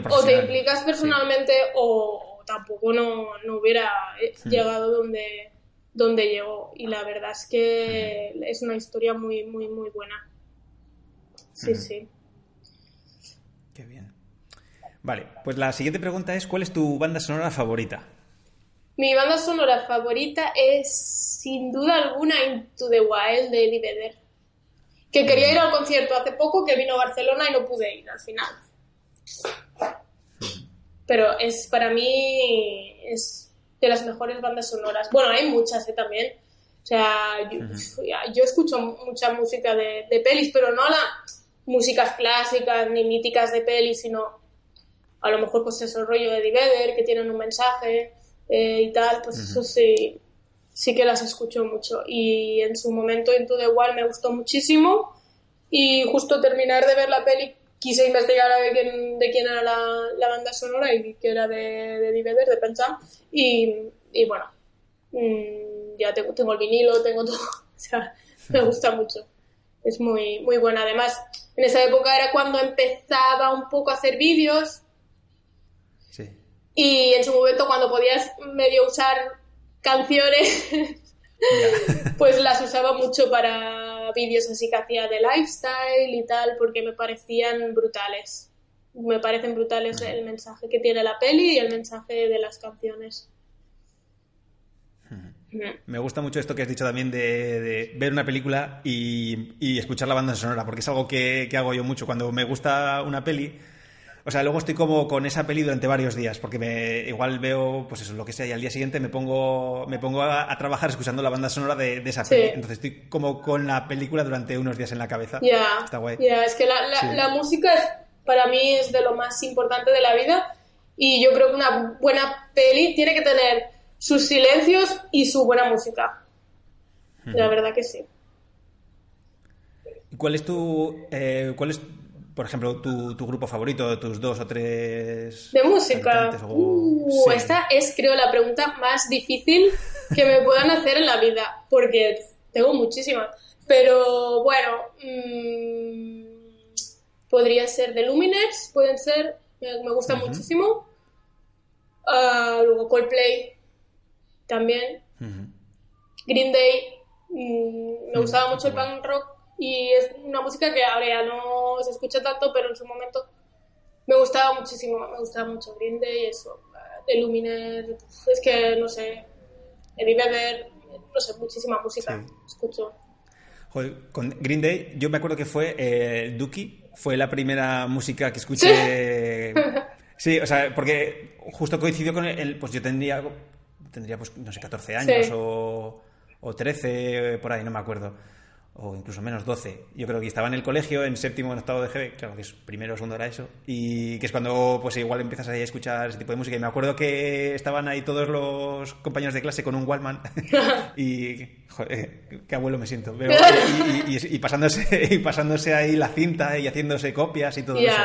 o te implicas personalmente o tampoco no, no hubiera eh, llegado donde, donde llegó. Y la verdad es que es una historia muy, muy, muy buena. Sí, sí. Qué bien. Vale, pues la siguiente pregunta es, ¿cuál es tu banda sonora favorita? Mi banda sonora favorita es, sin duda alguna, Into the Wild de Eddie. Que quería ir al concierto hace poco, que vino a Barcelona y no pude ir al final. Pero es, para mí, es de las mejores bandas sonoras. Bueno, hay muchas ¿eh? también. O sea, yo, escucho mucha música de, de pelis, pero no las músicas clásicas ni míticas de pelis, sino a lo mejor pues el rollo de Eddie Vedder, que tienen un mensaje eh, y tal, pues eso sí, sí que las escucho mucho. Y en su momento Into the Wild me gustó muchísimo y justo terminar de ver la peli quise investigar a ver quién, de quién era la, banda sonora y que era de, de de Pensar y, y bueno, mm, ya tengo, tengo el vinilo, tengo todo, <laughs> o sea, me gusta mucho. Es muy, muy buena. Además, en esa época era cuando empezaba un poco a hacer vídeos y en su momento, cuando podías medio usar canciones, <laughs> pues las usaba mucho para vídeos así que hacía de lifestyle y tal, porque me parecían brutales. Me parecen brutales el mensaje que tiene la peli y el mensaje de las canciones. Me gusta mucho esto que has dicho también de, ver una película y, escuchar la banda sonora, porque es algo que, que, hago yo mucho. Cuando me gusta una peli, o sea, luego estoy como con esa peli durante varios días, porque me igual veo, pues eso, lo que sea, y al día siguiente me pongo, me pongo a, trabajar escuchando la banda sonora de, esa peli. Entonces estoy como con la película durante unos días en la cabeza. Ya. Está guay. Ya, es que la, la, música es, para mí es de lo más importante de la vida. Y yo creo que una buena peli tiene que tener sus silencios y su buena música. La verdad que sí. ¿Cuál es tu, eh, cuál es por ejemplo, tu, tu, grupo favorito, tus dos o tres. De música. Uh, Esta es, creo, la pregunta más difícil que me puedan hacer en la vida, porque tengo muchísimas. Pero bueno, mmm, podría ser The Luminers, pueden ser, me, gusta muchísimo. Uh, luego Coldplay, también. Green Day, mm, me gustaba mucho el punk rock y es una música que ahora ya no se escucha tanto, pero en su momento me gustaba muchísimo, me gustaba mucho Green Day, eso, The Luminer, es que no sé, Eddie Vedder, no sé, muchísima música escucho. Joder, con Green Day, yo me acuerdo que fue eh, Dookie, fue la primera música que escuché. ¿Sí? <laughs> o sea, porque justo coincidió con él, pues yo tendría, tendría pues, no sé, 14 años o, o 13, por ahí, no me acuerdo. O incluso menos 12. Yo creo que estaba en el colegio, en séptimo, en octavo de GB, claro que es primero o segundo era eso, y que es cuando pues igual empiezas a escuchar ese tipo de música. Y me acuerdo que estaban ahí todos los compañeros de clase con un Wallman <laughs> y, joder, qué abuelo me siento. y, pasándose, y pasándose ahí la cinta y haciéndose copias y todo eso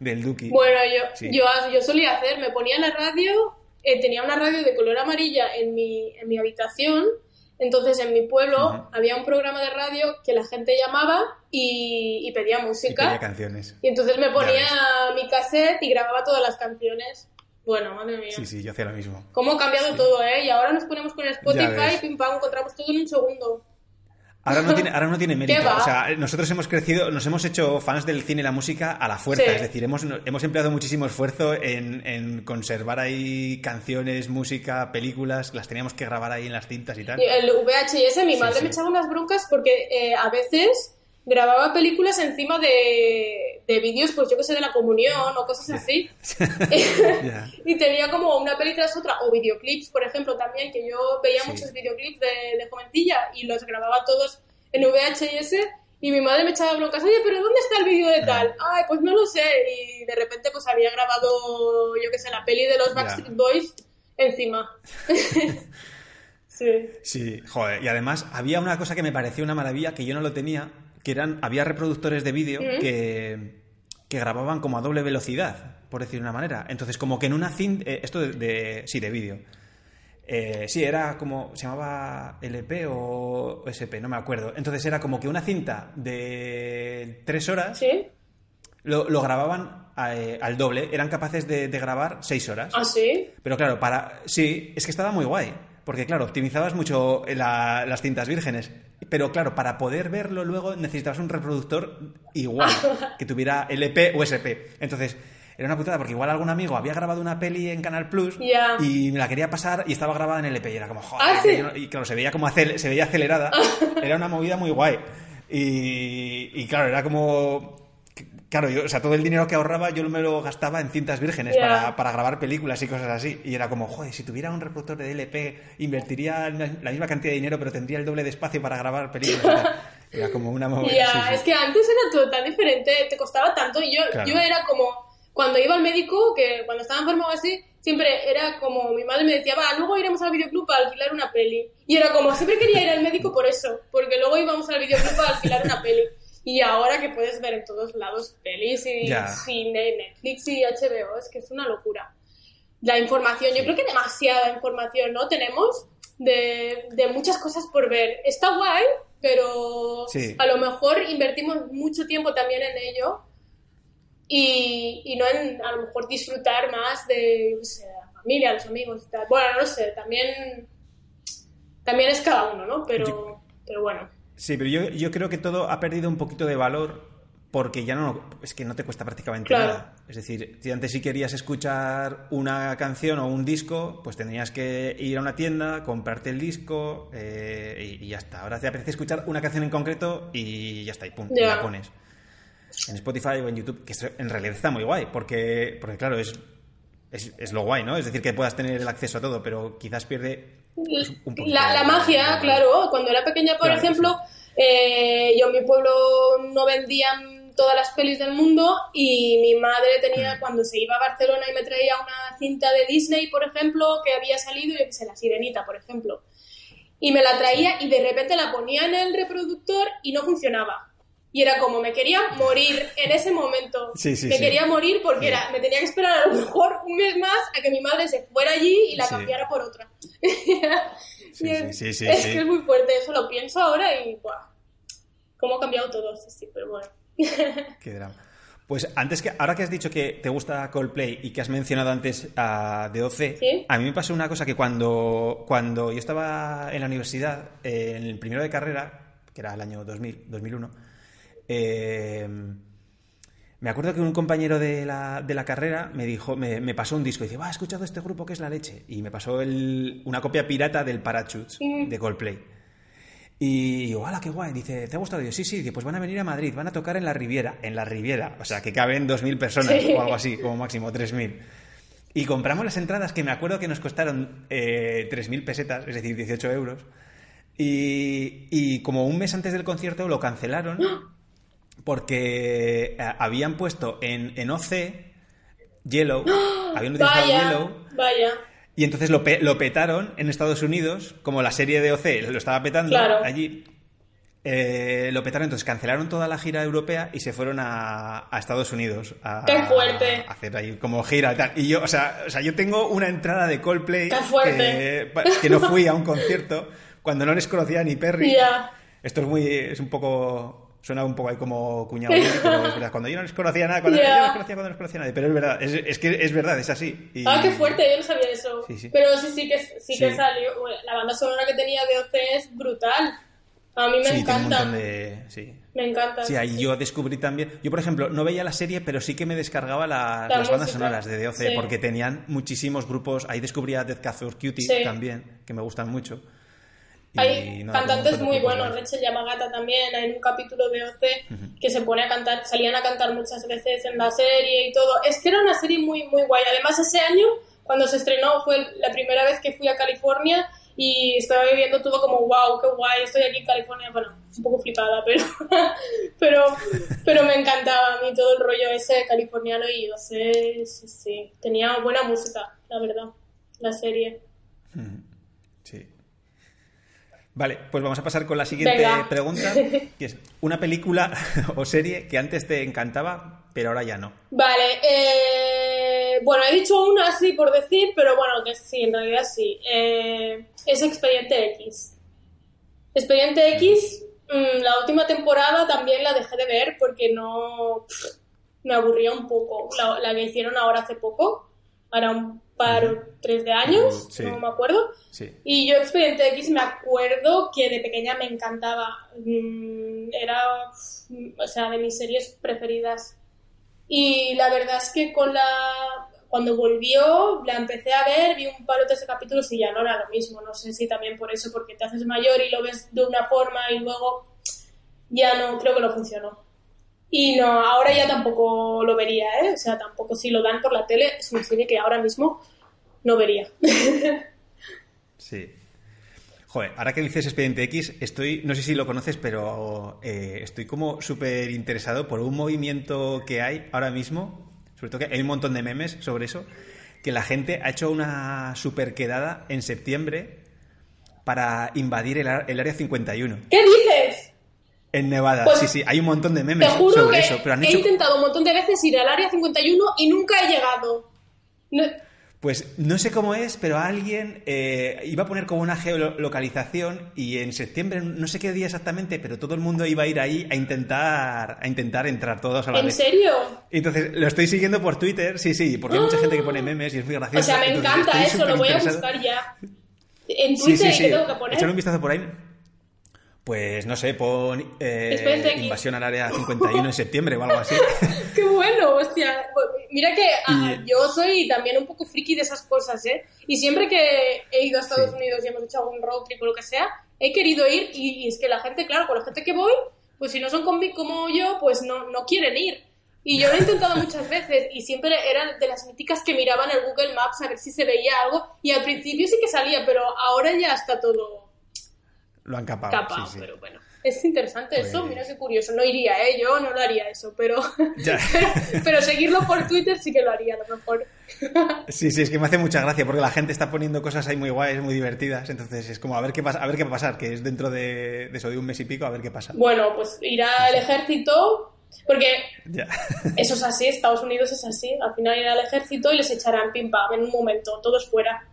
del Duki. Bueno, yo, yo, yo solía hacer, me ponía la radio, eh, tenía una radio de color amarilla en mi, en mi habitación entonces en mi pueblo había un programa de radio que la gente llamaba y, pedía música. Y pedía canciones. Y entonces me ponía mi cassette y grababa todas las canciones. Bueno, madre mía. Sí, sí, yo hacía lo mismo. Cómo ha cambiado todo, ¿eh? Y ahora nos ponemos con Spotify, pim pam, encontramos todo en un segundo. Ahora no <laughs> tiene, ahora no tiene mérito. O sea, nosotros hemos crecido, nos hemos hecho fans del cine y la música a la fuerza. Es decir, hemos, hemos empleado muchísimo esfuerzo en, en, conservar ahí canciones, música, películas. Las teníamos que grabar ahí en las cintas y tal. el VHS, mi madre me echaba unas broncas porque eh, a veces grababa películas encima de, de vídeos, pues yo que sé, de la comunión o cosas así. <laughs> <laughs> y tenía como una peli tras otra, o videoclips, por ejemplo, también, que yo veía muchos videoclips de, de jovencilla y los grababa todos en VHS. Y mi madre me echaba broncas, oye, pero ¿dónde está el vídeo de tal? Ay, pues no lo sé. Y de repente pues había grabado, yo que sé, la peli de los Backstreet Boys encima. <laughs> sí. Sí, joder. Y además había una cosa que me pareció una maravilla, que yo no lo tenía, que eran, había reproductores de vídeo que, que, grababan como a doble velocidad, por decir una manera. Entonces, como que en una cinta, eh, esto de, sí, de vídeo. Eh, sí, era como, se llamaba LP o SP, no me acuerdo. Entonces era como que una cinta de tres horas ¿Sí? lo, lo grababan eh, al doble, eran capaces de, de, grabar seis horas. ¿Ah, sí? Pero claro, para, sí, es que estaba muy guay. Porque claro, optimizabas mucho las cintas vírgenes. Pero claro, para poder verlo luego necesitabas un reproductor igual, <laughs> que tuviera LP o SP. Entonces, era una putada porque igual algún amigo había grabado una peli en Canal Plus y me la quería pasar y estaba grabada en LP y era como, joder, ¿Ah, y claro, se veía como se veía acelerada. <laughs> era una movida muy guay. Y, y claro, era como Claro, yo, o sea, todo el dinero que ahorraba yo me lo gastaba en cintas vírgenes para, para, grabar películas y cosas así. Y era como, joder, si tuviera un reproductor de DLP, invertiría la misma cantidad de dinero, pero tendría el doble de espacio para grabar películas. <laughs> era como una movida. es que antes era todo tan diferente, te costaba tanto. Y yo, yo era como, cuando iba al médico, que cuando estaba enfermo así, siempre era como, mi madre me decía, va, luego iremos al videoclub a alquilar una peli. Y era como, siempre quería ir al médico por eso, porque luego íbamos al videoclub a alquilar una peli. Y ahora que puedes ver en todos lados pelis y cine, Netflix y HBO, es que es una locura. La información, yo creo que demasiada información, ¿no? Tenemos de, de muchas cosas por ver. Está guay, pero a lo mejor invertimos mucho tiempo también en ello y, y no en a lo mejor disfrutar más de la familia, los amigos y tal. Bueno, no sé, también, también es cada uno, ¿no? Pero, pero bueno. Sí, pero yo, yo creo que todo ha perdido un poquito de valor porque ya no es que no te cuesta prácticamente nada. Es decir, si antes sí querías escuchar una canción o un disco, pues tendrías que ir a una tienda, comprarte el disco eh, y, ya está. Ahora te apetece escuchar una canción en concreto y ya está, y pum, y la pones. En Spotify o en YouTube, que en realidad está muy guay, porque, porque claro, es, es, es lo guay, ¿no? Es decir, que puedas tener el acceso a todo, pero quizás pierde la, magia, claro. Cuando era pequeña, por ejemplo, eh, yo en mi pueblo no vendían todas las pelis del mundo y mi madre tenía, mm. cuando se iba a Barcelona y me traía una cinta de Disney, por ejemplo, que había salido, yo que sé, La Sirenita, por ejemplo. Y me la traía y de repente la ponía en el reproductor y no funcionaba. Y era como, me quería morir en ese momento. me quería morir porque era, me tenía que esperar a lo <laughs> mejor un mes más a que mi madre se fuera allí y la cambiara por otra. <laughs> es, es que es muy fuerte, eso lo pienso ahora y ¡buah! ¿Cómo ha cambiado todo? Sí, pero bueno. <laughs> Qué drama. Pues antes que, ahora que has dicho que te gusta Coldplay y que has mencionado antes a The OC, a mí me pasó una cosa que cuando, cuando yo estaba en la universidad, en el primero de carrera, que era el año 2000, 2001, eh, me acuerdo que un compañero de la, de la carrera me dijo, me, pasó un disco y dice, va, he escuchado este grupo que es La Leche. Y me pasó una copia pirata del Parachutes de Coldplay. Y yo, ¡hala, qué guay! Dice, ¿te ha gustado? Y yo, sí, sí, pues van a venir a Madrid, van a tocar en la Riviera, en la Riviera, o sea, que caben 2.000 personas o algo así, como máximo 3.000. Y compramos las entradas que me acuerdo que nos costaron eh, 3.000 pesetas, es decir, 18 euros. Y, y como un mes antes del concierto lo cancelaron porque eh, habían puesto en, en OC Yellow, <gasps> habían utilizado Vaya, Yellow vaya. y entonces lo, pe- lo petaron en Estados Unidos, como la serie de OC lo estaba petando Claro. allí. eh, lo petaron, entonces cancelaron toda la gira europea y se fueron a, a Estados Unidos a, ¡Qué fuerte! a hacer ahí como gira y tal. Y yo, o sea, o sea, yo tengo una entrada de Coldplay. Que, que no fui a un concierto cuando no les conocía ni Perry. <laughs> Esto es muy, es un poco, suena un poco ahí como cuñado, pero es verdad, cuando yo no les conocía nada, cuando Ya. yo no les conocía cuando no les conocía nadie, pero es verdad, es, es que es verdad, es así. Y- Ah, qué fuerte, yo no sabía eso. Sí, sí. Pero sí, sí que, sí que salió. Bueno, La banda sonora que tenía de OC es brutal. A mí me Sí, tiene un encanta. montón de... Sí. Me encanta. Sí, ahí sí. yo descubrí también. Yo, por ejemplo, no veía la serie, pero sí que me descargaba la- La las bandas sonoras de DOC, sí. porque tenían muchísimos grupos. Ahí descubrí a Death Cab for Cutie también, que me gustan mucho. Hay cantantes muy buenos, Rachel Yamagata también, hay un capítulo de OC que se pone a cantar, salían a cantar muchas veces en la serie y todo. Es que era una serie muy, muy guay. Además, ese año, cuando se estrenó, fue la primera vez que fui a California y estaba viviendo todo como, wow, qué guay, estoy aquí en California. Bueno, es un poco flipada, <laughs> pero, pero, pero me encantaba a mí todo el rollo ese californiano y OC, sí, sí, tenía buena música, la verdad, la serie. Sí. Vale, pues vamos a pasar con la siguiente Venga. pregunta, <laughs> que es una película <laughs> o serie que antes te encantaba, pero ahora ya no. Vale, eh, bueno, he dicho una así por decir, pero bueno, que sí, en realidad sí. Eh, es Expediente X. Expediente X, mm, la última temporada también la dejé de ver porque no. me aburría un poco. La, la que hicieron ahora hace poco, ahora un par o tres de años, Sí. no me acuerdo. Sí. Y yo Expediente X me acuerdo que de pequeña me encantaba. Mm, Era, mm, o sea, de mis series preferidas. Y la verdad es que con la cuando volvió, la empecé a ver, vi un par o tres de capítulos y ya no era lo mismo. No sé si también por eso, porque te haces mayor y lo ves de una forma y luego ya no, creo que no funcionó. Y no, ahora ya tampoco lo vería, ¿eh? O sea, tampoco si lo dan por la tele, es una serie que ahora mismo no vería. <laughs> Sí. Joder, ahora que dices Expediente X, estoy, no sé si lo conoces, pero eh, estoy como súper interesado por un movimiento que hay ahora mismo, sobre todo que hay un montón de memes sobre eso, que la gente ha hecho una super quedada en septiembre para invadir el, el Área 51 ¿Qué dices? En Nevada. Pues, sí, sí, hay un montón de Te memes juro sobre que eso, pero han he hecho... intentado un montón de veces ir al área 51 y nunca he llegado. No- Pues no sé cómo es, pero alguien eh, iba a poner como una geolocalización y en septiembre, no sé qué día exactamente, pero todo el mundo iba a ir ahí a intentar, a intentar entrar todos a la ¿En vez. serio? Entonces, lo estoy siguiendo por Twitter, sí, sí, porque hay mucha gente que pone memes y es muy gracioso. O sea, me Entonces, encanta eso, lo voy a buscar ya. En Sí, Twitter, sí, sí. ¿qué tengo que poner? Echar un vistazo por ahí. Pues no sé, pon eh, invasión al área 51 en septiembre o algo así. <laughs> Qué bueno, hostia. Mira que ah, Y- yo soy también un poco friki de esas cosas, ¿eh? Y siempre que he ido a Estados Sí. Unidos y hemos hecho algún road trip o lo que sea, he querido ir y, y es que la gente, claro, con la gente que voy, pues si no son conmi- como yo, pues no, no quieren ir. Y yo lo he intentado <laughs> muchas veces y siempre eran de las míticas que miraban el Google Maps a ver si se veía algo y al principio sí que salía, pero ahora ya está todo Lo han capado. capado, sí, sí. pero bueno. Es interesante eso, Pues- mira qué curioso. No iría, ¿eh? Yo no lo haría eso, pero, <laughs> pero seguirlo por Twitter sí que lo haría, a lo mejor. <laughs> Sí, sí, es que me hace mucha gracia porque la gente está poniendo cosas ahí muy guays, muy divertidas. Entonces es como a ver qué pasa, a ver qué va a pasar, que es dentro de, de eso de un mes y pico, a ver qué pasa. Bueno, pues irá al ejército, porque Ya. <laughs> eso es así, Estados Unidos es así. Al final irá al ejército y les echarán pim pam en un momento, todos fuera.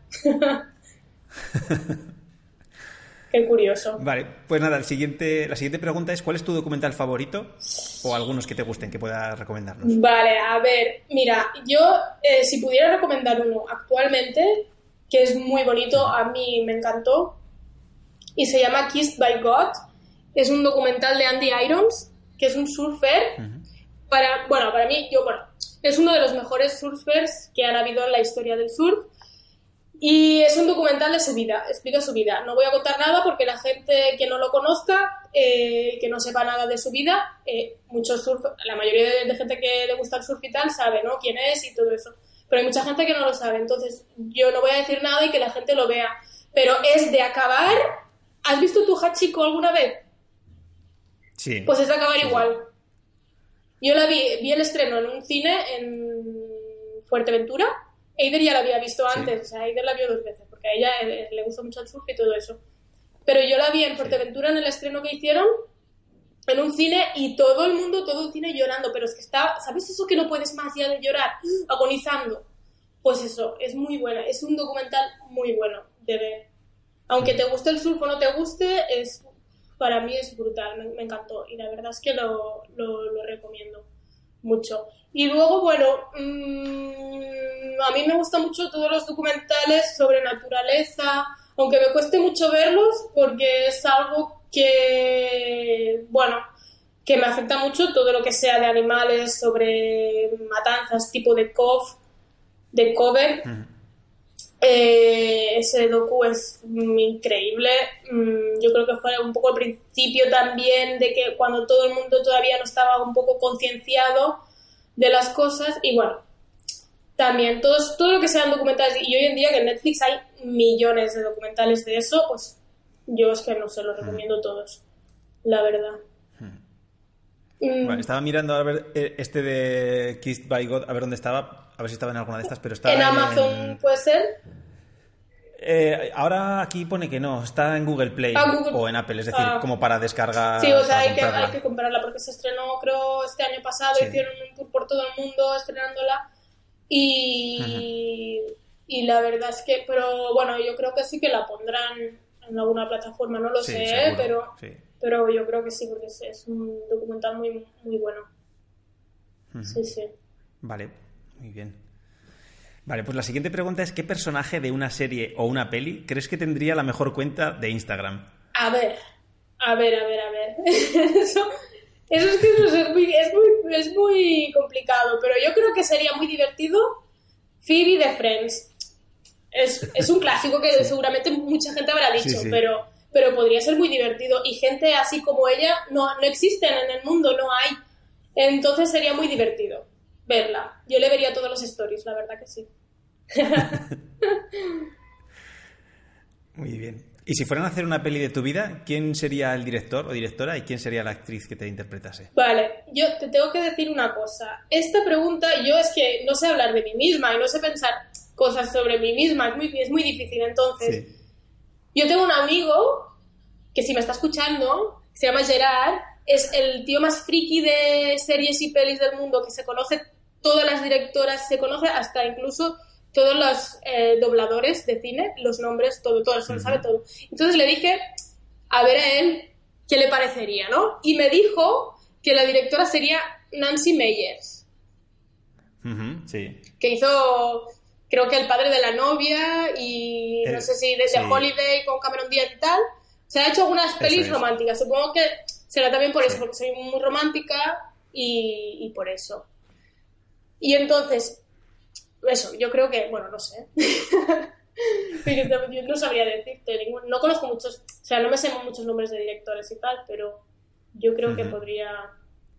Qué curioso. Vale, pues nada, el siguiente, la siguiente pregunta es ¿cuál es tu documental favorito? O algunos que te gusten, que puedas recomendarnos. Vale, a ver, mira, yo eh, si pudiera recomendar uno actualmente, que es muy bonito, a mí me encantó, y se llama Kissed by God, es un documental de Andy Irons, que es un surfer, para, bueno, para mí, yo, bueno, es uno de los mejores surfers que han habido en la historia del surf, y es un documental de su vida, explica su vida. No voy a contar nada porque la gente que no lo conozca, eh, que no sepa nada de su vida, eh, muchos surf, la mayoría de, de gente que le gusta el surf y tal sabe, ¿no? Quién es y todo eso. Pero hay mucha gente que no lo sabe, entonces yo no voy a decir nada y que la gente lo vea. Pero es de acabar ¿Has visto tu Hachiko alguna vez? Sí. Pues es de acabar igual. Yo la vi, vi el estreno en un cine en Fuerteventura. Eider ya la había visto antes, o sea, Eider la vio dos veces, porque a ella eh, le gusta mucho el surf y todo eso. Pero yo la vi en Fuerteventura en el estreno que hicieron, en un cine, y todo el mundo, todo el cine llorando, pero es que está, ¿sabes eso que no puedes más ya de llorar? Agonizando. Pues eso, es muy buena, es un documental muy bueno de ver. Aunque te guste el surf o no te guste, es para mí es brutal, me, me encantó y la verdad es que lo, lo, lo recomiendo mucho. Y luego, bueno, mmm, a mí me gustan mucho todos los documentales sobre naturaleza, aunque me cueste mucho verlos porque es algo que, bueno, que me afecta mucho todo lo que sea de animales, sobre matanzas tipo de COV, de cover. Eh, ese docu es mm, increíble. Mm, yo creo que fue un poco el principio también de que cuando todo el mundo todavía no estaba un poco concienciado de las cosas. Y bueno, también todos, todo lo que sean documentales. Y hoy en día que en Netflix hay millones de documentales de eso, pues yo es que no se los recomiendo todos, la verdad. Mm, Bueno, estaba mirando a ver eh, este de Kissed by God, a ver dónde estaba, a ver si estaba en alguna de estas, pero estaba en Amazon puede ser. Eh, ahora aquí pone que no, está en Google Play Ah, Google- o en Apple, es decir, ah. como para descargar. Sí, o sea, hay que, comprarla. hay que comprarla porque se estrenó, creo, este año pasado. Sí. Hicieron un tour por todo el mundo estrenándola. Y, y la verdad es que, pero bueno, yo creo que sí que la pondrán en alguna plataforma, no lo Sí, sé, seguro, pero, sí. Pero yo creo que sí, porque es, es un documental muy, muy bueno. Sí, sí. Vale, muy bien. Vale, pues la siguiente pregunta es: ¿qué personaje de una serie o una peli crees que tendría la mejor cuenta de Instagram? A ver, a ver, a ver, a ver. <laughs> eso, eso es que eso es, muy, es, muy, es muy complicado, pero yo creo que sería muy divertido Phoebe de Friends. Es, es un clásico que seguramente mucha gente habrá dicho, Sí, sí. Pero, pero podría ser muy divertido. Y gente así como ella no, no existen en el mundo, no hay. Entonces sería muy divertido verla. Yo le vería todos los stories, la verdad que sí. <laughs> Muy bien. Y si fueran a hacer una peli de tu vida, ¿quién sería el director o directora y quién sería la actriz que te interpretase? Vale, yo te tengo que decir una cosa. Esta pregunta, yo es que no sé hablar de mí misma y no sé pensar cosas sobre mí misma, es muy, es muy difícil. Entonces, Sí. Yo tengo un amigo que si me está escuchando, se llama Gerard, es el tío más friki de series y pelis del mundo, que se conoce todas las directoras, se conoce hasta incluso todos los eh, dobladores de cine, los nombres, todo, todo, eso lo sabe todo. Entonces le dije, a ver a él qué le parecería, ¿no? Y me dijo que la directora sería Nancy Meyers, sí. que hizo, creo que El padre de la novia y no Eh, sé si desde sí. Holiday con Cameron Díaz y tal. Se ha hecho algunas pelis es. románticas. Supongo que será también por eso, porque soy muy romántica y, y por eso. Y entonces, eso, yo creo que, bueno, no sé. <laughs> Yo no sabría decirte, ningún- no conozco muchos, o sea, no me sé muchos nombres de directores y tal, pero yo creo que podría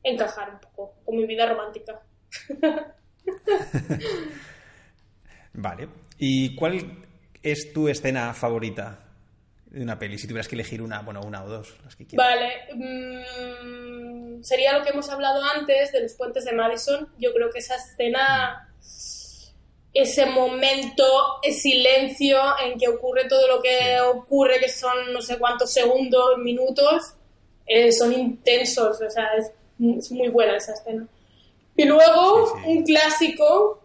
encajar un poco con mi vida romántica. <laughs> Vale. ¿Y cuál es tu escena favorita de una peli? Si tuvieras que elegir una, bueno, una o dos, las que quieras. Vale, mm, sería lo que hemos hablado antes de los puentes de Madison. Yo creo que esa escena, ese momento, ese silencio en que ocurre todo lo que Sí. ocurre, que son no sé cuántos segundos, minutos, eh, son intensos. O sea, es, es muy buena esa escena. Y luego, Sí, sí. un clásico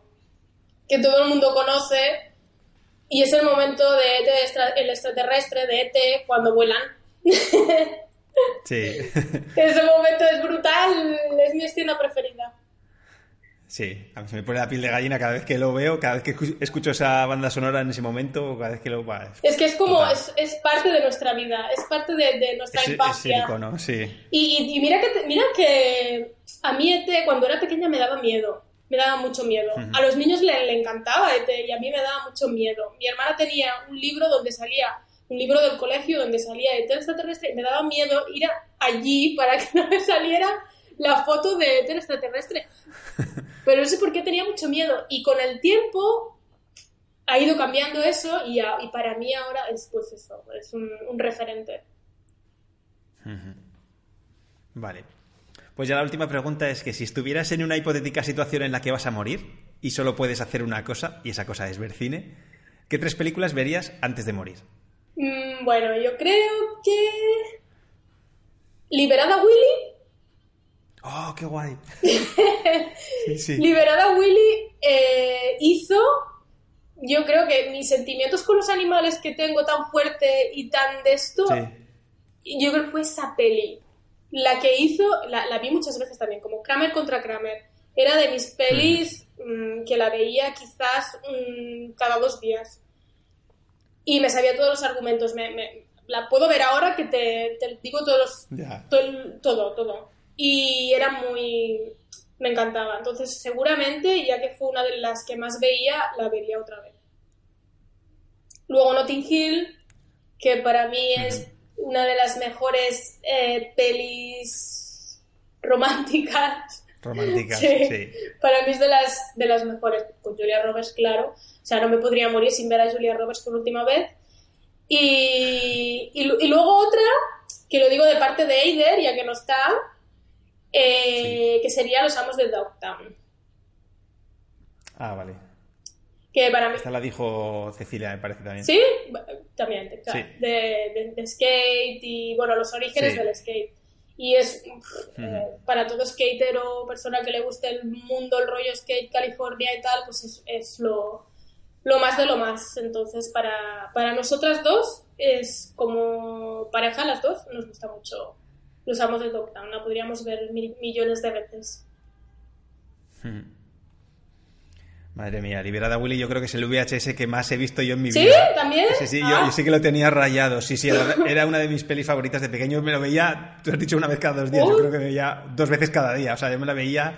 que todo el mundo conoce, y es el momento de ET, extra- el extraterrestre de ET cuando vuelan. Sí. <laughs> Ese momento es brutal, es mi escena preferida. sí. A mí se me pone la piel de gallina cada vez que lo veo, cada vez que escu- escucho esa banda sonora en ese momento, cada vez que lo... va, Es que es como, es, es parte de nuestra vida, es parte de, de nuestra es, es infancia. el icono, sí. Y, y- y mira, que, mira que a mí ET cuando era pequeña me daba miedo, me daba mucho miedo. A los niños le, le encantaba ET y a mí me daba mucho miedo. Mi hermana tenía un libro donde salía, un libro del colegio donde salía ET extraterrestre y me daba miedo ir allí para que <laughs> no me saliera la foto de ET extraterrestre. <laughs> Pero no sé por qué tenía mucho miedo. Y con el tiempo ha ido cambiando eso y, a- y para mí ahora es pues eso, es un, un referente. Vale. Pues ya la última pregunta es que si estuvieras en una hipotética situación en la que vas a morir y solo puedes hacer una cosa, y esa cosa es ver cine, ¿qué tres películas verías antes de morir? Mm, bueno, yo creo que... Liberada Willy ¡Oh, qué guay! <laughs> Sí, sí. Liberada Willy eh, hizo, yo creo que mis sentimientos con los animales que tengo tan fuerte y tan de esto, Sí. yo creo que fue esa peli. La que hizo, la, la vi muchas veces también, como Kramer contra Kramer. Era de mis pelis mm, que la veía quizás mm, cada dos días. Y me sabía todos los argumentos. Me, me- la puedo ver ahora que te, te digo todos los, to- todo, todo. Y era muy... Me encantaba. Entonces, seguramente, ya que fue una de las que más veía, la vería otra vez. Luego Notting Hill, que para mí es una de las mejores eh, pelis románticas. Románticas, <laughs> Sí. sí. Para mí es de las, de las mejores. Con Julia Roberts, claro. O sea, no me podría morir sin ver a Julia Roberts por última vez. Y, y, lu- y luego otra, que lo digo de parte de Eider, ya que no está, eh, que sería Los Amos de Dogtown. Ah, vale. Que para mí... Esta la dijo Cecilia, me parece también. ¿Sí? También, claro. Sí. De, de- de skate y, bueno, los orígenes Sí. del skate. Y es uf, eh, para todo skater o persona que le guste el mundo, el rollo skate, California y tal, pues es, es lo, lo más de lo más. Entonces, para, para nosotras dos, es como pareja, las dos, nos gusta mucho Los Amos de Dogtown. La podríamos ver mil- millones de veces. Madre mía, Liberada Willy yo creo que es el VHS que más he visto yo en mi ¿Sí? vida. ¿También? Sí, sí, Ah. yo, yo sí que lo tenía rayado. Sí, sí, era, era una de mis pelis favoritas de pequeño. Me lo veía, tú has dicho una vez cada dos días, yo creo que me veía dos veces cada día. O sea, yo me la veía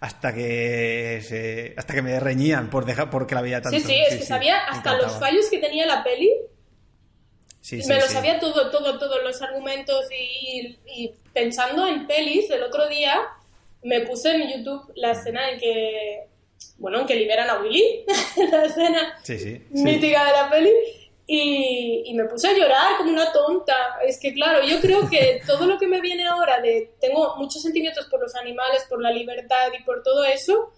hasta que se- hasta que me reñían por dejar porque la veía tanto. Sí, sí, es que sabía hasta los fallos que tenía la peli. Sí, sí, me lo sí. sabía todo, todo, todos los argumentos y, y pensando en pelis, el otro día me puse en YouTube la escena en que, bueno, en que liberan a Willy, <laughs> la escena Sí, sí. sí. mítica de la peli, y, y me puse a llorar como una tonta. Es que, claro, yo creo que todo lo que me viene ahora de... Tengo muchos sentimientos por los animales, por la libertad y por todo eso,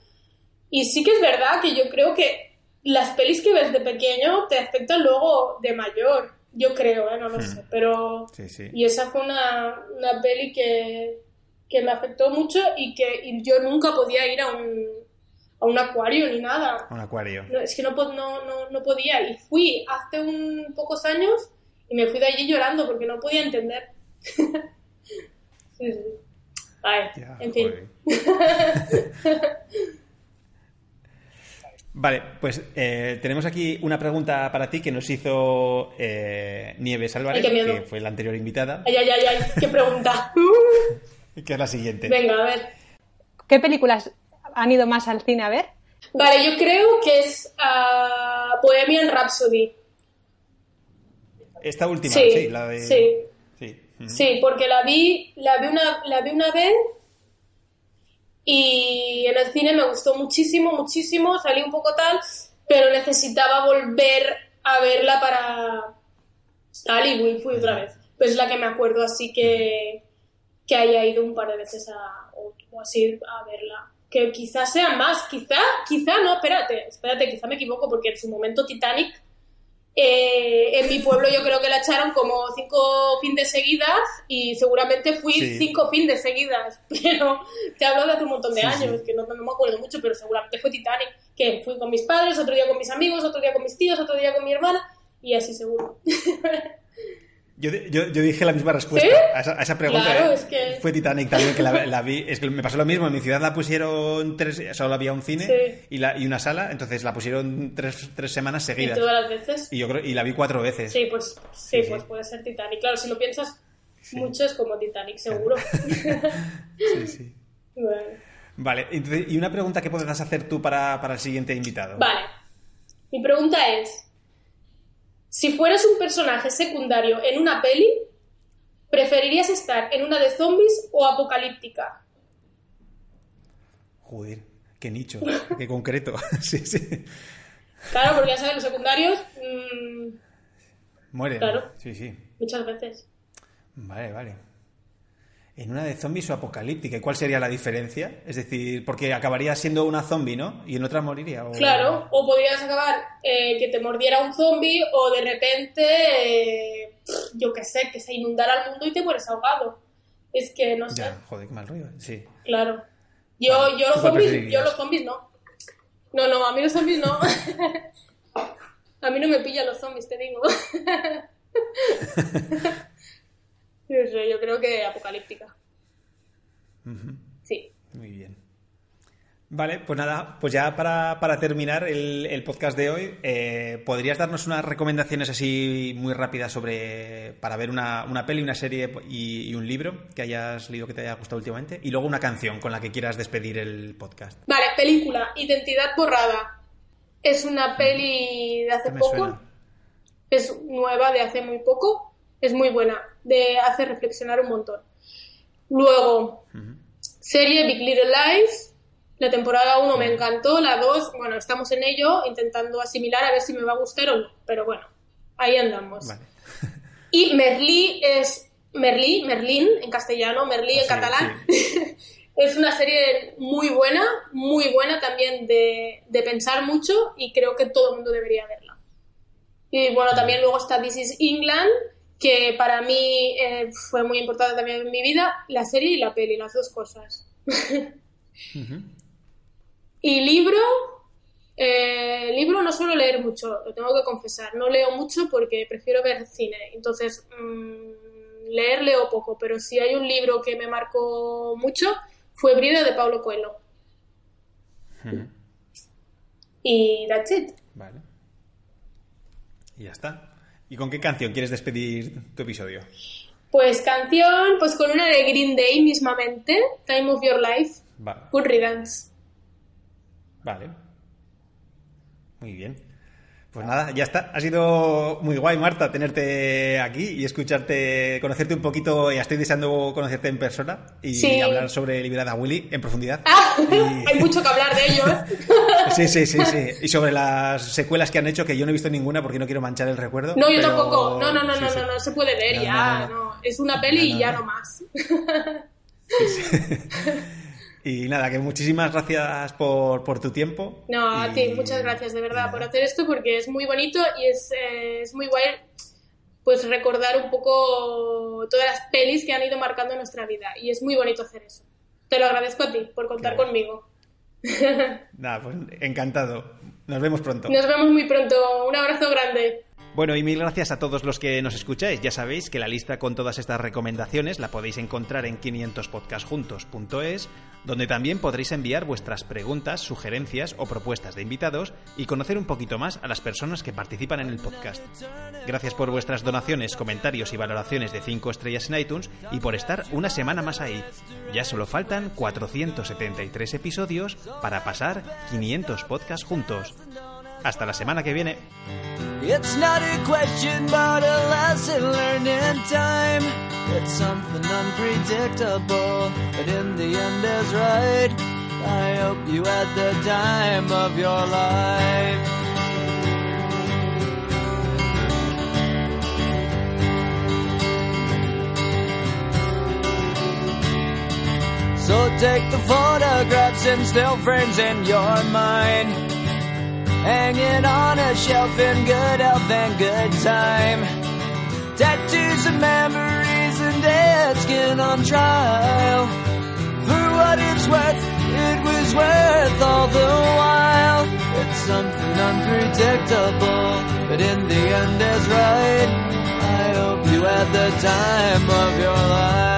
y sí que es verdad que yo creo que las pelis que ves de pequeño te afectan luego de mayor. Yo creo, ¿eh? no lo sé. Pero. Sí, sí. Y esa fue una, una peli que, que me afectó mucho y que y yo nunca podía ir a un, a un acuario ni nada. Un acuario. No, es que no, no, no, no podía. Y fui hace un pocos años y me fui de allí llorando porque no podía entender. <laughs> sí, sí. Ay, Ya, en fin. joder. <laughs> Vale, pues eh, tenemos aquí una pregunta para ti que nos hizo eh, Nieves Álvarez, Ay, que fue la anterior invitada, Ay, ay, ay, ay, qué pregunta. <laughs> que es la siguiente. Venga, a ver. ¿Qué películas han ido más al cine a ver? Vale, yo creo que es ah, Bohemian Rhapsody. Esta última, Sí, sí, la de... sí. Sí. Ujú. Sí, porque la vi, la vi una, la vi una vez y en el cine me gustó muchísimo, muchísimo, salí un poco tal, pero necesitaba volver a verla para tal y fui otra vez. Pues es la que me acuerdo, así que que haya ido un par de veces a, o así a verla. Que quizás sea más, quizá, quizá no, espérate, espérate, quizá me equivoco porque en su momento Titanic eh, en mi pueblo yo creo que la echaron como cinco fines seguidas y seguramente fui Sí. cinco fines seguidas, <laughs> pero te hablo de hace un montón de Sí, años, sí. que no, no me acuerdo mucho, pero seguramente fue Titanic, que fui con mis padres, otro día con mis amigos, otro día con mis tíos, otro día con mi hermana y así seguro. <laughs> Yo, yo, yo dije la misma respuesta ¿Sí? a, esa, a esa pregunta. Claro, ¿eh? es que- Fue Titanic también, que la, la vi. Es que me pasó lo mismo. En mi ciudad la pusieron tres... Solo había un cine Sí. y, la, y una sala, entonces la pusieron tres, tres semanas y seguidas. todas las veces. Y yo creo y la vi cuatro veces. Sí, pues sí, Sí, sí. pues puede ser Titanic. Claro, si lo piensas mucho es como Titanic, seguro. <laughs> Sí, sí. Bueno. Vale, entonces, y una pregunta que podrás hacer tú para, para el siguiente invitado. Vale. Mi pregunta es, si fueras un personaje secundario en una peli, ¿preferirías estar en una de zombies o apocalíptica? Joder, qué nicho, qué concreto. <laughs> sí, sí. Claro, porque ya sabes, los secundarios. mm, Mueren. Claro. Sí, sí. muchas veces. Vale, vale. En una de zombies o apocalíptica, ¿y cuál sería la diferencia? Es decir, porque acabaría siendo una zombie, ¿no? Y en otra moriría. o- Claro, o podrías acabar eh, que te mordiera un zombie o de repente, eh, yo qué sé, que se inundara el mundo y te mueres ahogado. Es que no sé, Ya, joder, qué mal rollo. Sí. claro. Yo, Vale. yo, los ¿Tú cuál zombies, yo los zombies no. No, no, a mí los zombies no. <laughs> a mí no me pillan los zombies, te digo. <laughs> No sé, yo creo que apocalíptica. Sí. Muy bien. Vale, pues nada, pues ya para, para terminar el, el podcast de hoy, eh, ¿podrías darnos unas recomendaciones así muy rápidas sobre para ver una, una peli, una serie y, y un libro que hayas leído que te haya gustado últimamente? Y luego una canción con la que quieras despedir el podcast. Vale, película, Identidad borrada. Es una peli de hace ¿Qué me poco. suena? Es nueva de hace muy poco. Es muy buena. De hace reflexionar un montón. Luego, serie Big Little Lies. La temporada 1 me encantó. La 2, bueno, estamos en ello, intentando asimilar a ver si me va a gustar o no. Pero bueno, ahí andamos. Vale. <laughs> Y Merlí es Merlí, Merlín en castellano, Merlí en Sí, catalán. <laughs> es una serie muy buena, muy buena también de, de pensar mucho y creo que todo el mundo debería verla. Y bueno, también luego está This is England, que para mí eh, fue muy importante también en mi vida, la serie y la peli, las dos cosas. <laughs> Y libro, eh, libro no suelo leer mucho, lo tengo que confesar. No leo mucho porque prefiero ver cine. Entonces, mm, leer leo poco, pero si hay un libro que me marcó mucho, fue Brida de Pablo Coelho. Y that's it. Vale. Y ya está. ¿Y con qué canción quieres despedir tu episodio? Pues canción, pues con una de Green Day mismamente, Time of Your Life, Vale. Good Riddance. Vale. Muy bien. Pues nada, ya está. Ha sido muy guay, Marta, tenerte aquí y escucharte, conocerte un poquito. Ya estoy deseando conocerte en persona y Sí. hablar sobre Liberada Willy en profundidad. Ah, Y- <laughs> hay mucho que hablar de ello, ¿eh? <laughs> Sí, sí, sí, sí. Y sobre las secuelas que han hecho, que yo no he visto ninguna porque no quiero manchar el recuerdo. No, yo pero- tampoco. No, no, no, sí, no, sí. no, no se puede ver No, ya. no, No, no, no. Es una peli No, no, y ya no. no más. <laughs> Y nada, que muchísimas gracias por, por tu tiempo. No, a ti, muchas gracias de verdad por hacer esto porque es muy bonito y es, eh, es muy guay pues recordar un poco todas las pelis que han ido marcando nuestra vida y es muy bonito hacer eso. Te lo agradezco a ti por contar Claro. conmigo. Nada, pues encantado. Nos vemos pronto. Nos vemos muy pronto. Un abrazo grande. Bueno, y mil gracias a todos los que nos escucháis. Ya sabéis que la lista con todas estas recomendaciones la podéis encontrar en 500podcastjuntos.es, donde también podréis enviar vuestras preguntas, sugerencias o propuestas de invitados y conocer un poquito más a las personas que participan en el podcast. Gracias por vuestras donaciones, comentarios y valoraciones de 5 estrellas en iTunes y por estar una semana más ahí. Ya solo faltan 473 episodios para pasar 500 podcasts juntos. Hasta la semana que viene. It's not a question, but a lesson learned in time. It's something unpredictable, but in the end is right. I hope you had the time of your life. So take the photographs and still frames in your mind. Hanging on a shelf in good health and good time. Tattoos and memories and dead skin on trial. For what it's worth, it was worth all the while. It's something unpredictable, but in the end is right. I hope you had the time of your life.